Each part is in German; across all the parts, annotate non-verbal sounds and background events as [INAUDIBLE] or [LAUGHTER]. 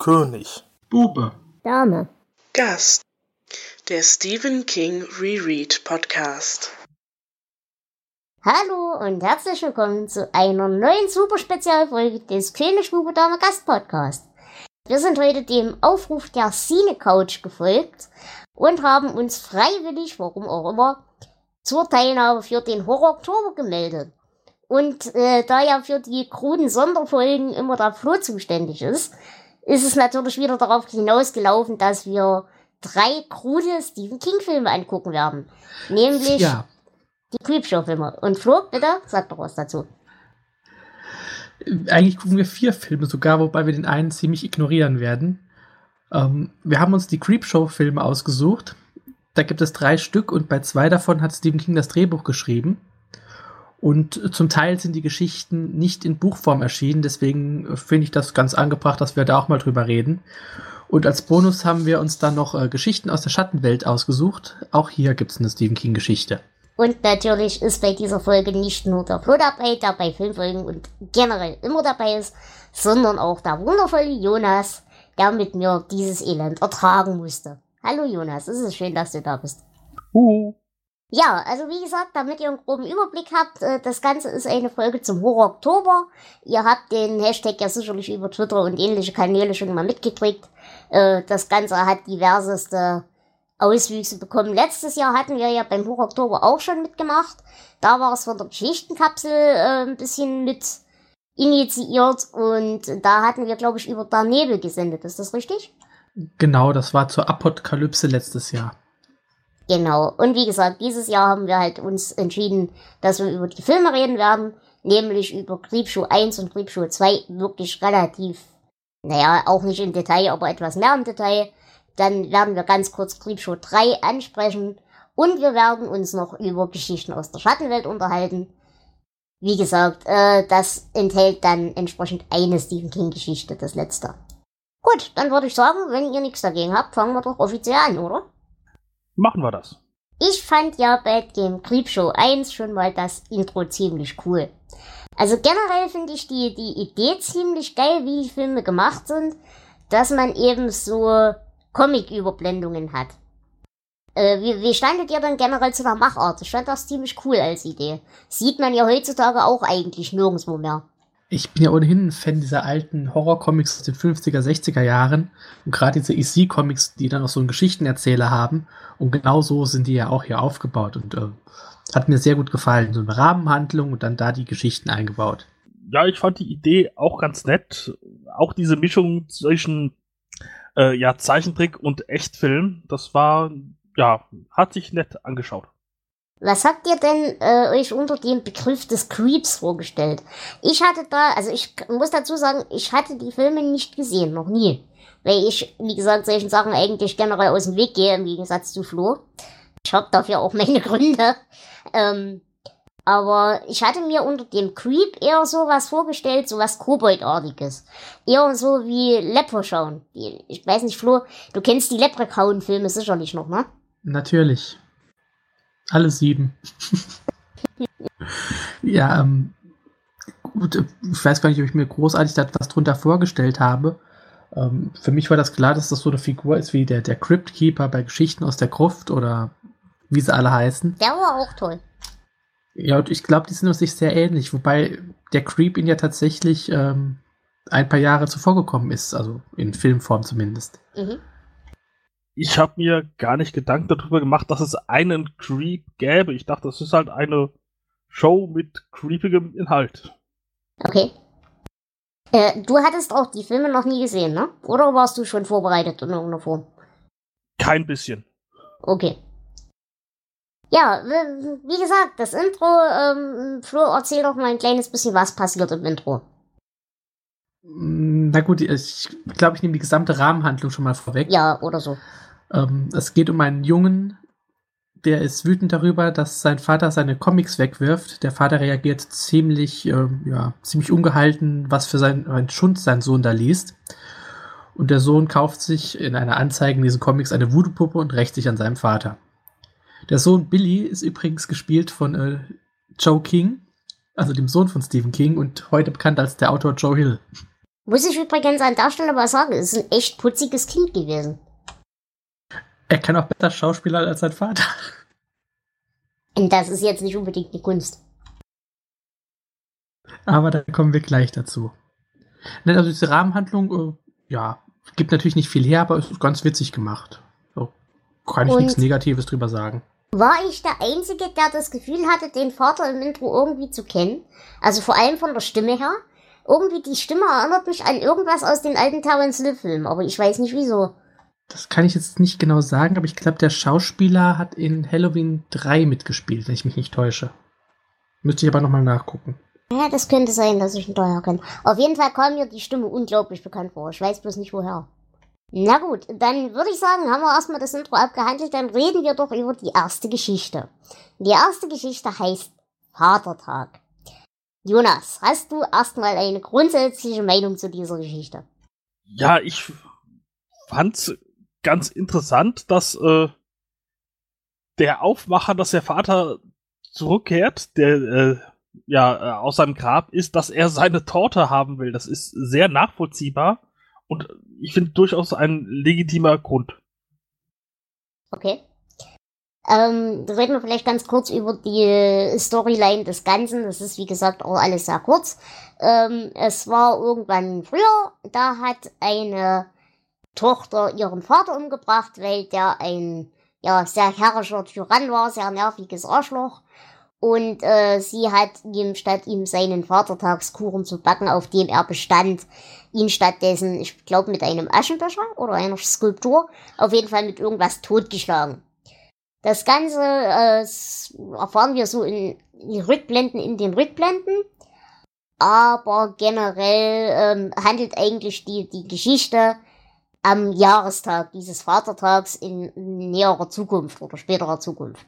König. Bube. Dame. Gast. Der Stephen King Reread Podcast. Hallo und herzlich willkommen zu einer neuen Super-Spezialfolge des König Bube Dame Gast Podcast. Wir sind heute dem Aufruf der Cine Couch gefolgt und haben uns freiwillig, warum auch immer, zur Teilnahme für den Horror Oktober gemeldet. Und äh, da ja für die kruden Sonderfolgen immer der Flo zuständig ist, ist es natürlich wieder darauf hinausgelaufen, dass wir drei krude Stephen King-Filme angucken werden. Nämlich Ja. die Creepshow-Filme. Und Flo, bitte, sag doch was dazu. Eigentlich gucken wir vier Filme sogar, wobei wir den einen ziemlich ignorieren werden. Ähm, wir haben uns die Creepshow-Filme ausgesucht. Da gibt es drei Stück und bei zwei davon hat Stephen King das Drehbuch geschrieben. Und zum Teil sind die Geschichten nicht in Buchform erschienen, deswegen äh, finde ich das ganz angebracht, dass wir da auch mal drüber reden. Und als Bonus haben wir uns dann noch äh, Geschichten aus der Schattenwelt ausgesucht. Auch hier gibt es eine Stephen King-Geschichte. Und natürlich ist bei dieser Folge nicht nur der Flo dabei, der bei Filmfolgen und generell immer dabei ist, sondern auch der wundervolle Jonas, der mit mir dieses Elend ertragen musste. Hallo Jonas, es ist schön, dass du da bist. Uh. Ja, also wie gesagt, damit ihr einen groben Überblick habt, äh, das Ganze ist eine Folge zum Horror Oktober. Ihr habt den Hashtag ja sicherlich über Twitter und ähnliche Kanäle schon mal mitgekriegt. Äh, Das Ganze hat diverseste Auswüchse bekommen. Letztes Jahr hatten wir ja beim Horror Oktober auch schon mitgemacht. Da war es von der Geschichtenkapsel äh, ein bisschen mit initiiert und da hatten wir, glaube ich, über Der Nebel gesendet. Ist das richtig? Genau, das war zur Apokalypse letztes Jahr. Genau. Und wie gesagt, dieses Jahr haben wir halt uns entschieden, dass wir über die Filme reden werden, nämlich über Creepshow 1 und Creepshow 2 wirklich relativ, naja, auch nicht im Detail, aber etwas mehr im Detail. Dann werden wir ganz kurz Creepshow 3 ansprechen und wir werden uns noch über Geschichten aus der Schattenwelt unterhalten. Wie gesagt, äh, das enthält dann entsprechend eine Stephen King Geschichte, das letzte. Gut, dann würde ich sagen, wenn ihr nichts dagegen habt, fangen wir doch offiziell an, oder? Machen wir das. Ich fand ja bei dem Creepshow 1 schon mal das Intro ziemlich cool. Also generell finde ich die, die Idee ziemlich geil, wie die Filme gemacht sind, dass man eben so Comic-Überblendungen hat. Äh, wie, wie standet ihr denn generell zu der Machart? Ich fand das ziemlich cool als Idee. Sieht man ja heutzutage auch eigentlich nirgendwo mehr. Ich bin ja ohnehin ein Fan dieser alten Horror-Comics aus den 50er, 60er Jahren. Und gerade diese EC-Comics, die dann auch so einen Geschichtenerzähler haben. Und genau so sind die ja auch hier aufgebaut. Und äh, hat mir sehr gut gefallen. So eine Rahmenhandlung und dann da die Geschichten eingebaut. Ja, ich fand die Idee auch ganz nett. Auch diese Mischung zwischen äh, ja, Zeichentrick und Echtfilm, das war, ja, hat sich nett angeschaut. Was habt ihr denn äh, euch unter dem Begriff des Creeps vorgestellt? Ich hatte da, also ich muss dazu sagen, ich hatte die Filme nicht gesehen, noch nie. Weil ich, wie gesagt, solchen Sachen eigentlich generell aus dem Weg gehe, im Gegensatz zu Flo. Ich habe dafür auch meine [LAUGHS] Gründe. Ähm, aber ich hatte mir unter dem Creep eher sowas vorgestellt, sowas Koboldartiges. Eher so wie Leprechaun. Ich weiß nicht, Flo, du kennst die Leprechaun-Filme sicherlich noch, ne? Natürlich. Alle sieben. [LAUGHS] ja, ähm, gut, äh, ich weiß gar nicht, ob ich mir großartig da was drunter vorgestellt habe. Ähm, für mich war das klar, dass das so eine Figur ist wie der, der Crypt Keeper bei Geschichten aus der Gruft oder wie sie alle heißen. Der war auch toll. Ja, und ich glaube, die sind uns sich sehr ähnlich, wobei der Creep ihn ja tatsächlich ähm, ein paar Jahre zuvor gekommen ist, also in Filmform zumindest. Mhm. Ich habe mir gar nicht Gedanken darüber gemacht, dass es einen Creep gäbe. Ich dachte, das ist halt eine Show mit creepigem Inhalt. Okay. Äh, du hattest auch die Filme noch nie gesehen, ne? Oder warst du schon vorbereitet in irgendeiner Form? Kein bisschen. Okay. Ja, wie gesagt, das Intro, ähm, Flo, erzähl doch mal ein kleines bisschen, was passiert im Intro. Mm, Na gut, ich glaube, ich nehme die gesamte Rahmenhandlung schon mal vorweg. Ja, oder so. Ähm, es geht um einen Jungen, der ist wütend darüber, dass sein Vater seine Comics wegwirft. Der Vater reagiert ziemlich, ähm, ja, ziemlich ungehalten, was für sein, ein Schund sein Sohn da liest. Und der Sohn kauft sich in einer Anzeige in diesen Comics eine Voodoo-Puppe und rächt sich an seinem Vater. Der Sohn Billy ist übrigens gespielt von äh, Joe King, also dem Sohn von Stephen King und heute bekannt als der Autor Joe Hill. Muss ich übrigens an der Stelle mal sagen, es ist ein echt putziges Kind gewesen. Er kann auch besser Schauspieler als sein Vater. Und das ist jetzt nicht unbedingt eine Kunst. Aber da kommen wir gleich dazu. Also diese Rahmenhandlung, äh, ja, gibt natürlich nicht viel her, aber es ist ganz witzig gemacht. So, kann ich Und- nichts Negatives drüber sagen. War ich der Einzige, der das Gefühl hatte, den Vater im Intro irgendwie zu kennen? Also vor allem von der Stimme her. Irgendwie die Stimme erinnert mich an irgendwas aus den alten Terence Hill-Filmen, aber ich weiß nicht wieso. Das kann ich jetzt nicht genau sagen, aber ich glaube, der Schauspieler hat in Halloween 3 mitgespielt, wenn ich mich nicht täusche. Müsste ich aber nochmal nachgucken. Ja, das könnte sein, dass ich ihn daher kenne. Auf jeden Fall kam mir die Stimme unglaublich bekannt vor. Ich weiß bloß nicht woher. Na gut, dann würde ich sagen, haben wir erstmal das Intro abgehandelt, dann reden wir doch über die erste Geschichte. Die erste Geschichte heißt Vatertag. Jonas, hast du erstmal eine grundsätzliche Meinung zu dieser Geschichte? Ja, ich fand's ganz interessant, dass äh, der Aufmacher, dass der Vater zurückkehrt, der äh, ja äh, aus seinem Grab ist, dass er seine Torte haben will. Das ist sehr nachvollziehbar und ich finde durchaus ein legitimer Grund. Okay. Ähm, reden wir vielleicht ganz kurz über die äh, Storyline des Ganzen. Das ist, wie gesagt, auch alles sehr kurz. Ähm, es war irgendwann früher, da hat eine Tochter ihren Vater umgebracht, weil der ein ja, sehr herrischer Tyrann war, sehr nerviges Arschloch. Und äh, sie hat ihm statt ihm seinen Vatertagskuchen zu backen, auf dem er bestand, ihn stattdessen, ich glaube, mit einem Aschenbecher oder einer Skulptur, auf jeden Fall mit irgendwas totgeschlagen. Das Ganze äh, erfahren wir so in, in Rückblenden in den Rückblenden. Aber generell ähm, handelt eigentlich die, die Geschichte am Jahrestag dieses Vatertags in näherer Zukunft oder späterer Zukunft.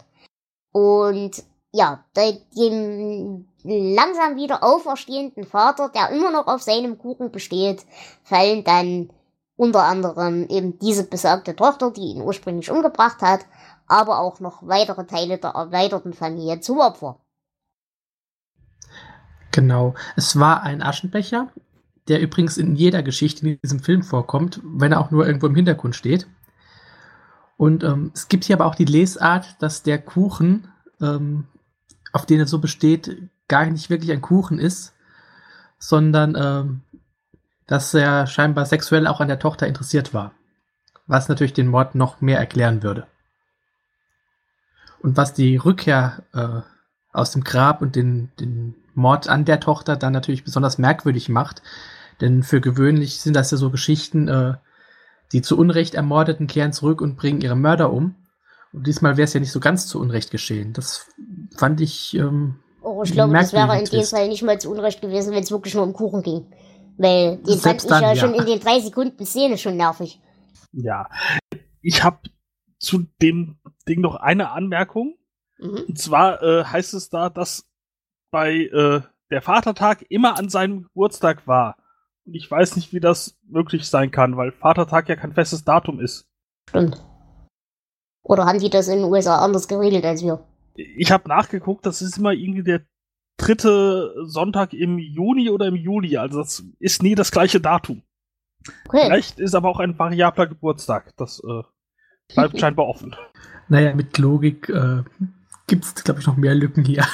Und ja, dem langsam wieder auferstehenden Vater, der immer noch auf seinem Kuchen besteht, fallen dann unter anderem eben diese besagte Tochter, die ihn ursprünglich umgebracht hat, aber auch noch weitere Teile der erweiterten Familie zu Opfer. Genau. Es war ein Aschenbecher, der übrigens in jeder Geschichte in diesem Film vorkommt, wenn er auch nur irgendwo im Hintergrund steht. Und ähm, es gibt hier aber auch die Lesart, dass der Kuchen, ähm, auf den er so besteht, gar nicht wirklich ein Kuchen ist, sondern ähm, dass er scheinbar sexuell auch an der Tochter interessiert war. Was natürlich den Mord noch mehr erklären würde. Und was die Rückkehr äh, aus dem Grab und den, den Mord an der Tochter dann natürlich besonders merkwürdig macht. Denn für gewöhnlich sind das ja so Geschichten, äh, die zu Unrecht Ermordeten kehren zurück und bringen ihre Mörder um. Und diesmal wäre es ja nicht so ganz zu Unrecht geschehen. Das fand ich. Ähm, Oh, ich glaube, das wäre in dem. Fall nicht mal zu Unrecht gewesen, wenn es wirklich nur um Kuchen ging. Weil den fand Selbst ich dann, ja ja. schon in den drei Sekunden Szene schon nervig. Ja. Ich habe zu dem Ding noch eine Anmerkung. Mhm. Und zwar äh, heißt es da, dass bei äh, der Vatertag immer an seinem Geburtstag war. Und ich weiß nicht, wie das möglich sein kann, weil Vatertag ja kein festes Datum ist. Stimmt. Oder haben die das in den USA anders geregelt als wir? Ich habe nachgeguckt, das ist immer irgendwie der dritte Sonntag im Juni oder im Juli. Also das ist nie das gleiche Datum. Okay. Vielleicht ist aber auch ein variabler Geburtstag. Das äh, bleibt [LAUGHS] scheinbar offen. naja, mit Logik äh, gibt es, glaube ich, noch mehr Lücken hier.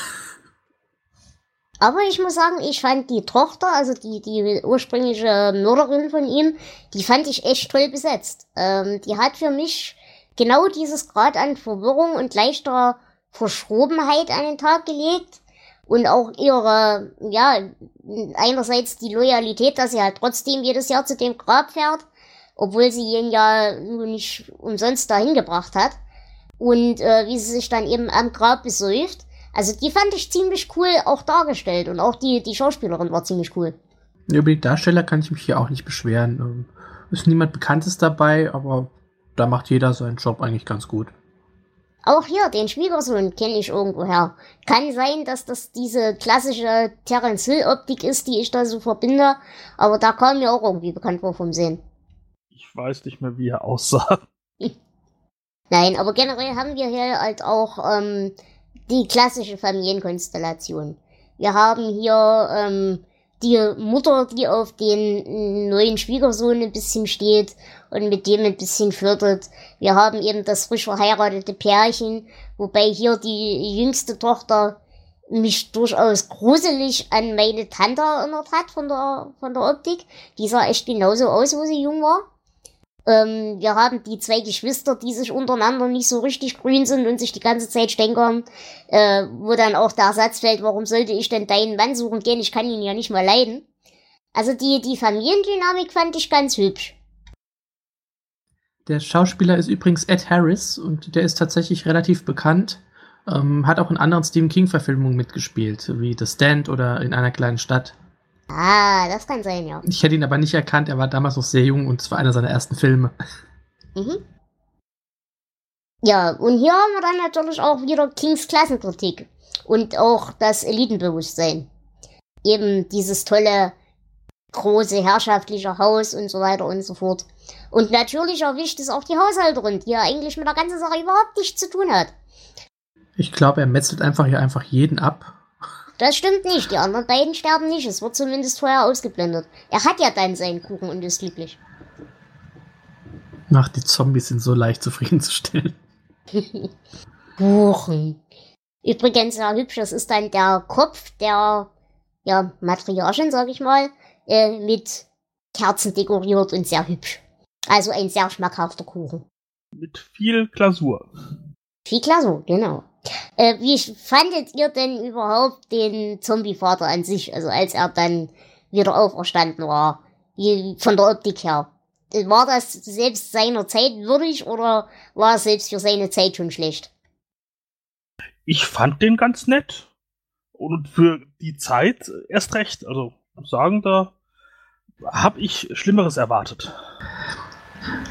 Aber ich muss sagen, ich fand die Tochter, also die, die ursprüngliche Mörderin von ihm, die fand ich echt toll besetzt. Ähm, die hat für mich genau dieses Grad an Verwirrung und leichter Verschrobenheit an den Tag gelegt. Und auch ihre, ja, einerseits die Loyalität, dass sie halt trotzdem jedes Jahr zu dem Grab fährt, obwohl sie ihn ja nun nicht umsonst dahin gebracht hat. Und äh, wie sie sich dann eben am Grab besäuft. Also die fand ich ziemlich cool auch dargestellt und auch die, die Schauspielerin war ziemlich cool. Über die Darsteller kann ich mich hier auch nicht beschweren. Ähm, ist niemand Bekanntes dabei, aber da macht jeder seinen Job eigentlich ganz gut. Auch hier, den Schwiegersohn kenne ich irgendwoher. Kann sein, dass das diese klassische Terence Hill Optik ist, die ich da so verbinde, aber da kam mir auch irgendwie bekannt vor vom Sehen. Ich weiß nicht mehr, wie er aussah. [LAUGHS] Nein, aber generell haben wir hier halt auch ähm, die klassische Familienkonstellation. Wir haben hier ähm, die Mutter, die auf den neuen Schwiegersohn ein bisschen steht und mit dem ein bisschen flirtet. Wir haben eben das frisch verheiratete Pärchen, wobei hier die jüngste Tochter mich durchaus gruselig an meine Tante erinnert hat von der, von der Optik. Die sah echt genauso aus, wo sie jung war. Ähm, wir haben die zwei Geschwister, die sich untereinander nicht so richtig grün sind und sich die ganze Zeit stänkern, äh, wo dann auch der Satz fällt, warum sollte ich denn deinen Mann suchen gehen, ich kann ihn ja nicht mal leiden. Also die, die Familiendynamik fand ich ganz hübsch. Der Schauspieler ist übrigens Ed Harris und der ist tatsächlich relativ bekannt. Ähm, hat auch in anderen Stephen King-Verfilmungen mitgespielt, wie The Stand oder in einer kleinen Stadt. Ah, das kann sein, ja. Ich hätte ihn aber nicht erkannt, er war damals noch sehr jung und es war einer seiner ersten Filme. Mhm. Ja, und hier haben wir dann natürlich auch wieder Kings Klassenkritik und auch das Elitenbewusstsein. Eben dieses tolle, große, herrschaftliche Haus und so weiter und so fort. Und natürlich erwischt es auch die Haushalterin, die ja eigentlich mit der ganzen Sache überhaupt nichts zu tun hat. Ich glaube, er metzelt einfach hier einfach jeden ab das stimmt nicht. Die anderen beiden sterben nicht. Es wird zumindest vorher ausgeblendet. Er hat ja dann seinen Kuchen und ist glücklich. Ach, die Zombies sind so leicht zufriedenzustellen. [LAUGHS] Kuchen. Übrigens sehr hübsch. Das ist dann der Kopf der ja, Matriarchin, sag ich mal, äh, mit Kerzen dekoriert und sehr hübsch. Also ein sehr schmackhafter Kuchen. Mit viel Glasur. Viel Glasur, genau. Äh, wie fandet ihr denn überhaupt den Zombie-Vater an sich, also als er dann wieder auferstanden war, wie, von der Optik her? War das selbst seiner Zeit würdig oder war es selbst für seine Zeit schon schlecht? Ich fand den ganz nett. Und für die Zeit erst recht. Also sagen, da habe ich Schlimmeres erwartet.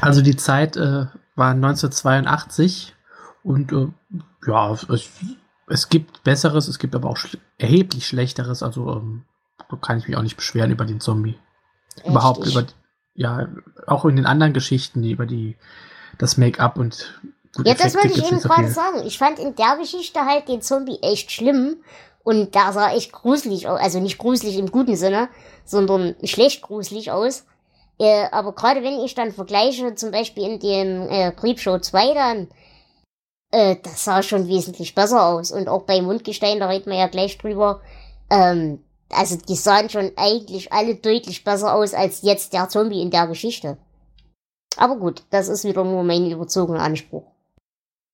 Also die Zeit äh, war 1982 und äh, ja, es, es, gibt Besseres, es gibt aber auch schl erheblich Schlechteres. Also ähm, kann ich mich auch nicht beschweren über den Zombie. Echt? Überhaupt über, ja, auch in den anderen Geschichten, die über die, das Make-up und Ja, das wollte ich eben gerade sagen. Ich fand in der Geschichte halt den Zombie echt schlimm. Und da sah echt gruselig aus. Also nicht gruselig im guten Sinne, sondern schlecht gruselig aus. Äh, aber gerade wenn ich dann vergleiche, zum Beispiel in dem äh, Creepshow 2 dann, äh, das sah schon wesentlich besser aus. Und auch bei Mundgestein, da reden wir ja gleich drüber, ähm, also die sahen schon eigentlich alle deutlich besser aus als jetzt der Zombie in der Geschichte. Aber gut, das ist wieder nur mein überzogener Anspruch.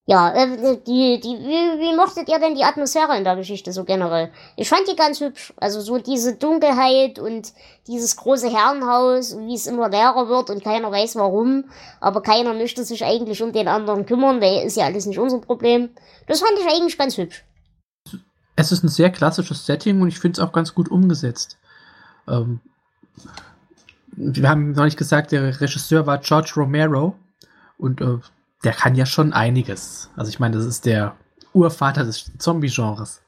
Ja, äh, die, die, wie, wie mochtet ihr denn die Atmosphäre in der Geschichte so generell? Ich fand die ganz hübsch. Also so diese Dunkelheit und dieses große Herrenhaus wie es immer leerer wird und keiner weiß warum. Aber keiner möchte sich eigentlich um den anderen kümmern, weil ist ja alles nicht unser Problem. Das fand ich eigentlich ganz hübsch. Es ist ein sehr klassisches Setting und ich finde es auch ganz gut umgesetzt. Ähm, wir haben neulich gesagt, der Regisseur war George Romero und äh, der kann ja schon einiges. Also ich meine, das ist der Urvater des Zombie-Genres.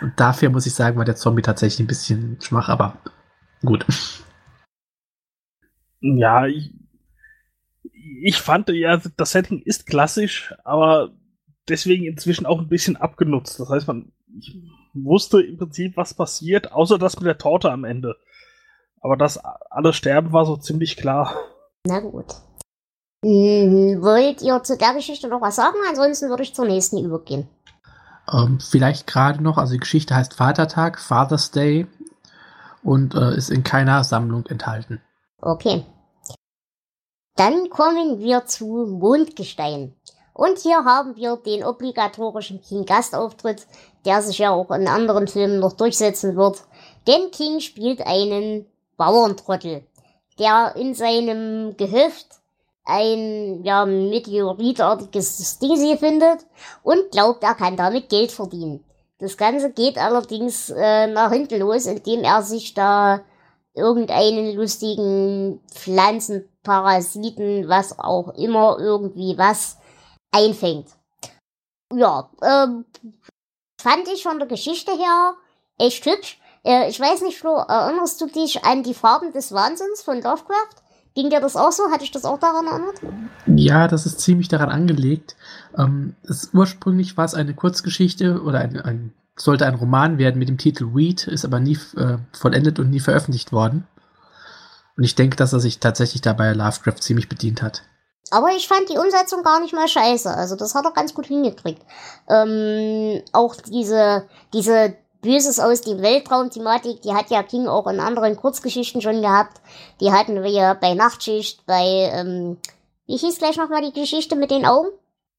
Und dafür muss ich sagen, war der Zombie tatsächlich ein bisschen schwach, aber gut. Ja, ich, ich fand ja, das Setting ist klassisch, aber deswegen inzwischen auch ein bisschen abgenutzt. Das heißt, man ich wusste im Prinzip, was passiert, außer das mit der Torte am Ende. Aber das alle sterben war so ziemlich klar. Na gut. Mhm, wollt ihr zu der Geschichte noch was sagen? Ansonsten würde ich zur nächsten übergehen. Ähm, vielleicht gerade noch, also die Geschichte heißt Vatertag, Father's Day und äh, ist in keiner Sammlung enthalten. Okay. Dann kommen wir zu Mondgestein. Und hier haben wir den obligatorischen King-Gastauftritt, der sich ja auch in anderen Filmen noch durchsetzen wird. Denn King spielt einen Bauerntrottel, der in seinem Gehöft ein ja, meteoritartiges Ding findet und glaubt, er kann damit Geld verdienen. Das Ganze geht allerdings äh, nach hinten los, indem er sich da irgendeinen lustigen Pflanzenparasiten, was auch immer, irgendwie was einfängt. Ja, ähm, fand ich von der Geschichte her echt hübsch. Äh, ich weiß nicht, Flo, erinnerst du dich an die Farben des Wahnsinns von Lovecraft? Ging dir das auch so? Hatte ich das auch daran erinnert? Ja, das ist ziemlich daran angelegt. Ähm, es, ursprünglich war es eine Kurzgeschichte oder ein, ein sollte ein Roman werden mit dem Titel Weed, ist aber nie äh, vollendet und nie veröffentlicht worden. Und ich denke, dass er sich tatsächlich dabei Lovecraft ziemlich bedient hat. Aber ich fand die Umsetzung gar nicht mal scheiße. Also das hat er ganz gut hingekriegt. Ähm, auch diese, diese Böses aus dem Weltraum-Thematik, die hat ja King auch in anderen Kurzgeschichten schon gehabt. Die hatten wir ja bei Nachtschicht, bei, ähm, wie hieß gleich nochmal die Geschichte mit den Augen?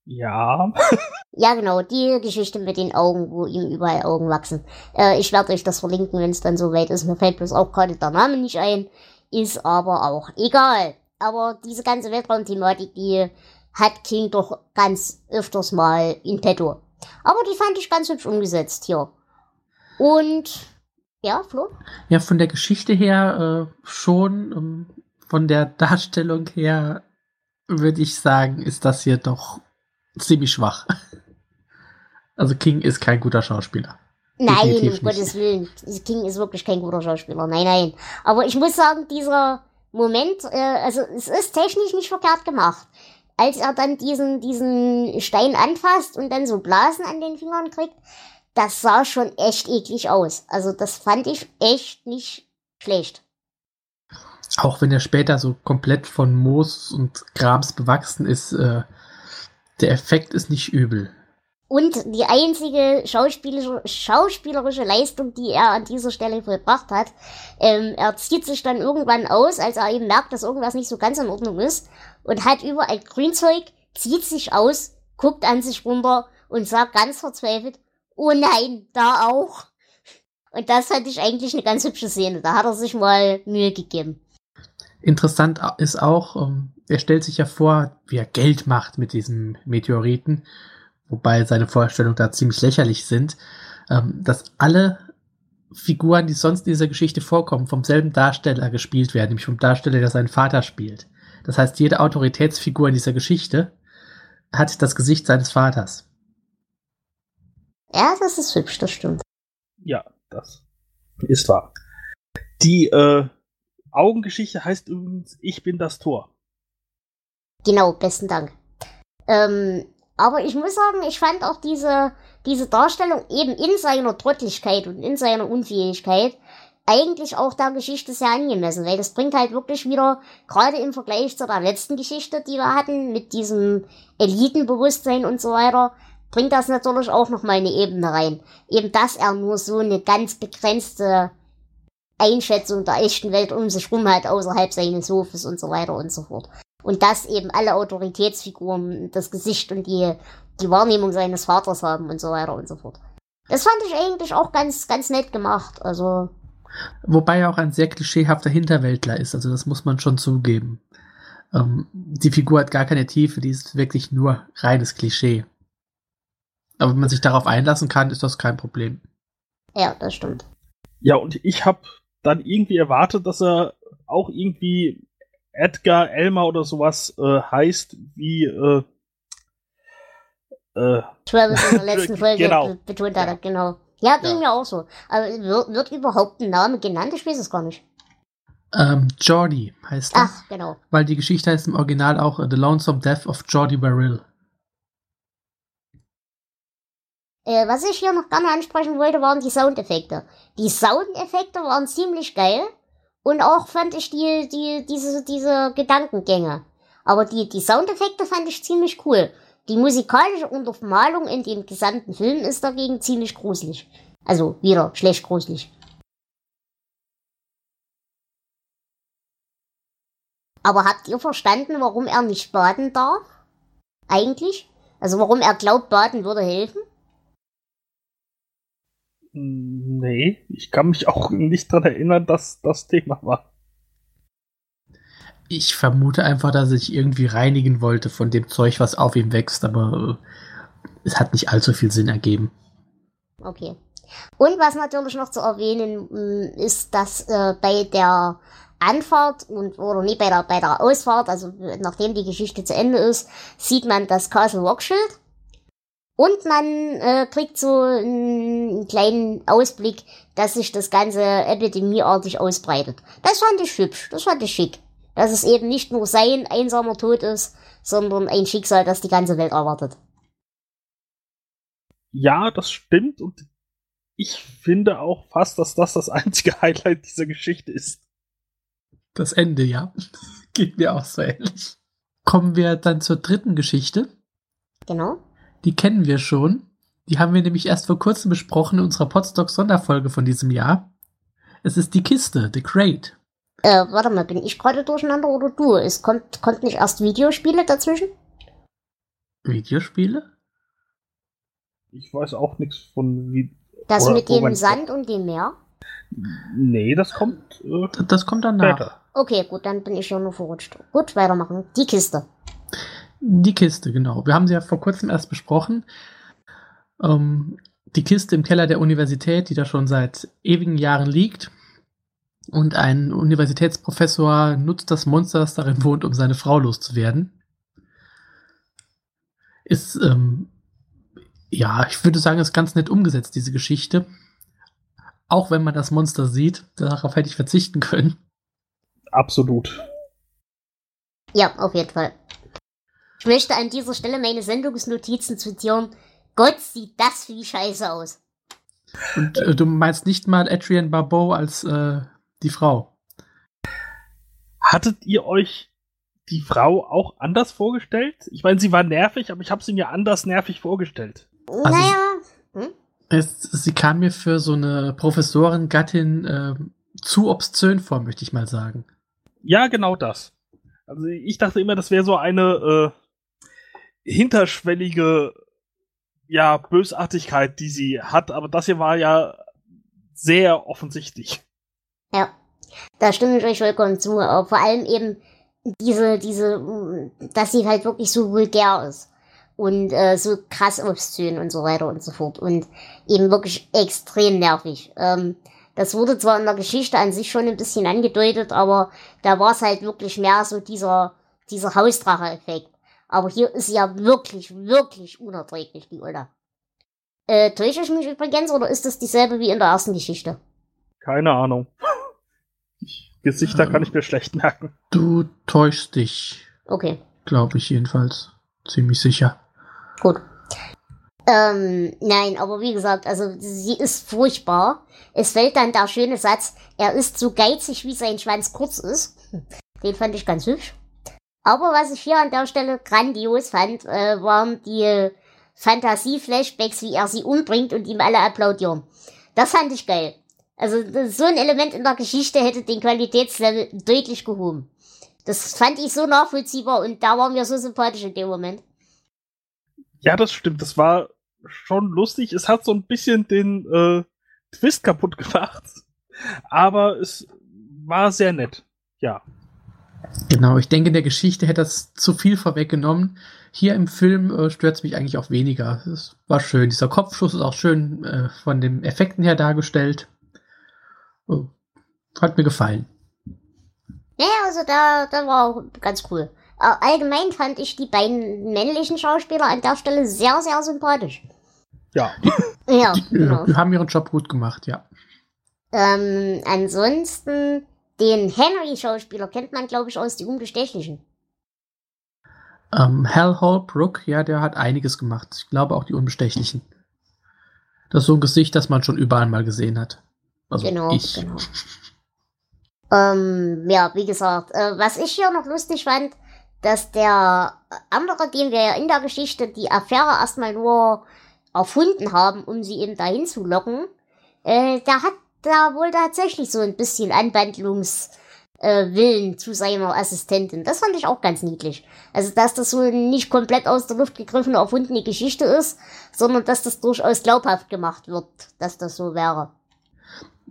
Ja. [LAUGHS] ja, genau, die Geschichte mit den Augen, wo ihm überall Augen wachsen. Äh, ich werde euch das verlinken, wenn es dann soweit ist. Mir fällt bloß auch gerade der Name nicht ein. Ist aber auch egal. Aber diese ganze Weltraumthematik, die hat King doch ganz öfters mal in petto. Aber die fand ich ganz hübsch umgesetzt hier. Und ja, Flo? Ja, von der Geschichte her äh, schon. Ähm, von der Darstellung her würde ich sagen, ist das hier doch ziemlich schwach. [LAUGHS] Also King ist kein guter Schauspieler. Nein, um Gottes Willen. King ist wirklich kein guter Schauspieler. Nein, nein. Aber ich muss sagen, dieser Moment, äh, also es ist technisch nicht verkehrt gemacht. Als er dann diesen, diesen Stein anfasst und dann so Blasen an den Fingern kriegt, das sah schon echt eklig aus. Also das fand ich echt nicht schlecht. Auch wenn er später so komplett von Moos und Grams bewachsen ist, äh, der Effekt ist nicht übel. Und die einzige schauspielerische, schauspielerische Leistung, die er an dieser Stelle vollbracht hat, ähm, er zieht sich dann irgendwann aus, als er eben merkt, dass irgendwas nicht so ganz in Ordnung ist, und hat überall Grünzeug, zieht sich aus, guckt an sich runter und sagt ganz verzweifelt, oh nein, da auch. Und das fand ich eigentlich eine ganz hübsche Szene. Da hat er sich mal Mühe gegeben. Interessant ist auch, ähm, er stellt sich ja vor, wie er Geld macht mit diesem Meteoriten, wobei seine Vorstellungen da ziemlich lächerlich sind, ähm, dass alle Figuren, die sonst in dieser Geschichte vorkommen, vom selben Darsteller gespielt werden, nämlich vom Darsteller, der seinen Vater spielt. Das heißt, jede Autoritätsfigur in dieser Geschichte hat das Gesicht seines Vaters. Ja, das ist hübsch, das stimmt. Ja, das ist wahr. Die äh, Augengeschichte heißt übrigens Ich bin das Tor. Genau, besten Dank. Ähm, aber ich muss sagen, ich fand auch diese, diese Darstellung eben in seiner Trottlichkeit und in seiner Unfähigkeit eigentlich auch der Geschichte sehr angemessen, weil das bringt halt wirklich wieder, gerade im Vergleich zu der letzten Geschichte, die wir hatten, mit diesem Elitenbewusstsein und so weiter, bringt das natürlich auch nochmal eine Ebene rein. Eben, dass er nur so eine ganz begrenzte Einschätzung der echten Welt um sich rum hat, außerhalb seines Hofes und so weiter und so fort. Und dass eben alle Autoritätsfiguren das Gesicht und die, die Wahrnehmung seines Vaters haben und so weiter und so fort. Das fand ich eigentlich auch ganz, ganz nett gemacht. Also. Wobei er auch ein sehr klischeehafter Hinterwäldler ist, also das muss man schon zugeben. Ähm, die Figur hat gar keine Tiefe, die ist wirklich nur reines Klischee. Aber wenn man sich darauf einlassen kann, ist das kein Problem. Ja, das stimmt. Ja, und ich habe dann irgendwie erwartet, dass er auch irgendwie Edgar Elmer oder sowas äh, heißt, wie äh, äh, Travis in der [LAUGHS] letzten Folge genau. betont hat, ja. genau. Ja, ging ja. mir auch so. Aber wird, wird, überhaupt ein Name genannt? Ich weiß es gar nicht. Ähm, Jordi heißt er. Ach, genau. Weil die Geschichte heißt im Original auch uh, The Lonesome Death of Jordi Barrill. Äh, was ich hier noch gerne ansprechen wollte, waren die Soundeffekte. Die Soundeffekte waren ziemlich geil und auch fand ich die, die, diese, diese Gedankengänge. Aber die, die Soundeffekte fand ich ziemlich cool. Die musikalische Untermalung in dem gesamten Film ist dagegen ziemlich gruselig. Also wieder schlecht gruselig. Aber habt ihr verstanden, warum er nicht baden darf? Eigentlich? Also warum er glaubt, baden würde helfen? Nee, ich kann mich auch nicht daran erinnern, dass das Thema war. Ich vermute einfach, dass er sich irgendwie reinigen wollte von dem Zeug, was auf ihm wächst, aber äh, es hat nicht allzu viel Sinn ergeben. Okay. Und was natürlich noch zu erwähnen mm, ist, dass äh, bei der Anfahrt und oder nee, bei der, bei der Ausfahrt, also nachdem die Geschichte zu Ende ist, sieht man das Castle Rock Schild und man äh, kriegt so einen kleinen Ausblick, dass sich das Ganze epidemieartig ausbreitet. Das fand ich hübsch, das fand ich schick. Dass es eben nicht nur sein einsamer Tod ist, sondern ein Schicksal, das die ganze Welt erwartet. Ja, das stimmt. Und Ich finde auch fast, dass das das einzige [LAUGHS] Highlight dieser Geschichte ist. Das Ende, ja. [LAUGHS] Geht mir auch so ähnlich. Kommen wir dann zur dritten Geschichte. Genau. Die kennen wir schon. Die haben wir nämlich erst vor kurzem besprochen in unserer Podstock-Sonderfolge von diesem Jahr. Es ist die Kiste, The Crate. Äh, warte mal, bin ich gerade durcheinander oder du? Es kommt, kommt nicht erst Videospiele dazwischen? Videospiele? Ich weiß auch nichts von wie. Das Oder mit dem Sand und dem Meer? Nee, das kommt äh, Das kommt danach. später. Okay, gut, dann bin ich schon nur verrutscht. Gut, weitermachen. Die Kiste. Die Kiste, genau. Wir haben sie ja vor kurzem erst besprochen. Ähm, die Kiste im Keller der Universität, die da schon seit ewigen Jahren liegt. Und ein Universitätsprofessor nutzt das Monster, das darin wohnt, um seine Frau loszuwerden. Ist, ähm, ja, ich würde sagen, ist ganz nett umgesetzt, diese Geschichte. Auch wenn man das Monster sieht, darauf hätte ich verzichten können. Absolut. Ja, auf jeden Fall. Ich möchte an dieser Stelle meine Sendungsnotizen zitieren. Gott, sieht das wie scheiße aus. Und äh, du meinst nicht mal Adrienne Barbeau als äh, die Frau. Hattet ihr euch die Frau auch anders vorgestellt? Ich meine, sie war nervig, aber ich habe sie mir anders nervig vorgestellt. naja, hm? Es, sie kam mir für so eine Professorengattin äh, zu obszön vor, möchte ich mal sagen. Ja, genau das. Also ich dachte immer, das wäre so eine äh, hinterschwellige ja, Bösartigkeit, die sie hat, aber das hier war ja sehr offensichtlich. ja. Da stimme ich euch vollkommen zu. Aber vor allem eben diese, diese, dass sie halt wirklich so vulgär ist. Und äh, so krass obszön und so weiter und so fort. Und eben wirklich extrem nervig. Ähm, das wurde zwar in der Geschichte an sich schon ein bisschen angedeutet, aber da war es halt wirklich mehr so dieser, dieser Hausdrache-Effekt. Aber hier ist sie ja wirklich, wirklich unerträglich, die Ulda. Äh, täusche ich mich übrigens oder ist das dieselbe wie in der ersten Geschichte? Keine Ahnung. [LAUGHS] Gesichter kann ich mir schlecht merken. Du täuschst dich, Okay, glaube ich jedenfalls. Ziemlich sicher. gut. Ähm, nein, aber wie gesagt, also sie ist furchtbar. Es fällt dann der schöne Satz, er ist so geizig, wie sein Schwanz kurz ist. Den fand ich ganz hübsch. Aber was ich hier an der Stelle grandios fand, äh, waren die Fantasie-Flashbacks, wie er sie umbringt und ihm alle applaudieren. Das fand ich geil. Also so ein Element in der Geschichte hätte den Qualitätslevel deutlich gehoben. Das fand ich so nachvollziehbar und da war mir so sympathisch in dem Moment. Ja, das stimmt. Das war schon lustig. Es hat so ein bisschen den äh, Twist kaputt [LAUGHS] gemacht. Aber es war sehr nett. Ja. Genau, ich denke, in der Geschichte hätte das zu viel vorweggenommen. Hier im Film äh, stört es mich eigentlich auch weniger. Es war schön. Dieser Kopfschuss ist auch schön äh, von den Effekten her dargestellt. Oh, hat mir gefallen. Ja, also da, da war auch ganz cool. Allgemein fand ich die beiden männlichen Schauspieler an der Stelle sehr, sehr sympathisch. Ja. Ja, Ja, genau. die haben ihren Job gut gemacht, ja. Ähm, ansonsten, den Henry-Schauspieler kennt man, glaube ich, aus Die Unbestechlichen. Ähm, Hal Holbrook, ja, der hat einiges gemacht. Ich glaube auch die Unbestechlichen. Das ist so ein Gesicht, das man schon überall mal gesehen hat. Also Genau, ich. genau. Ähm, ja, wie gesagt, äh, was ich hier noch lustig fand, dass der andere, den wir ja in der Geschichte die Affäre erstmal nur erfunden haben, um sie eben dahin zu locken, äh, der hat da wohl tatsächlich so ein bisschen Anwandlungswillen äh, zu seiner Assistentin. Das fand ich auch ganz niedlich. Also, dass das so nicht komplett aus der Luft gegriffene, erfundene Geschichte ist, sondern dass das durchaus glaubhaft gemacht wird, dass das so wäre.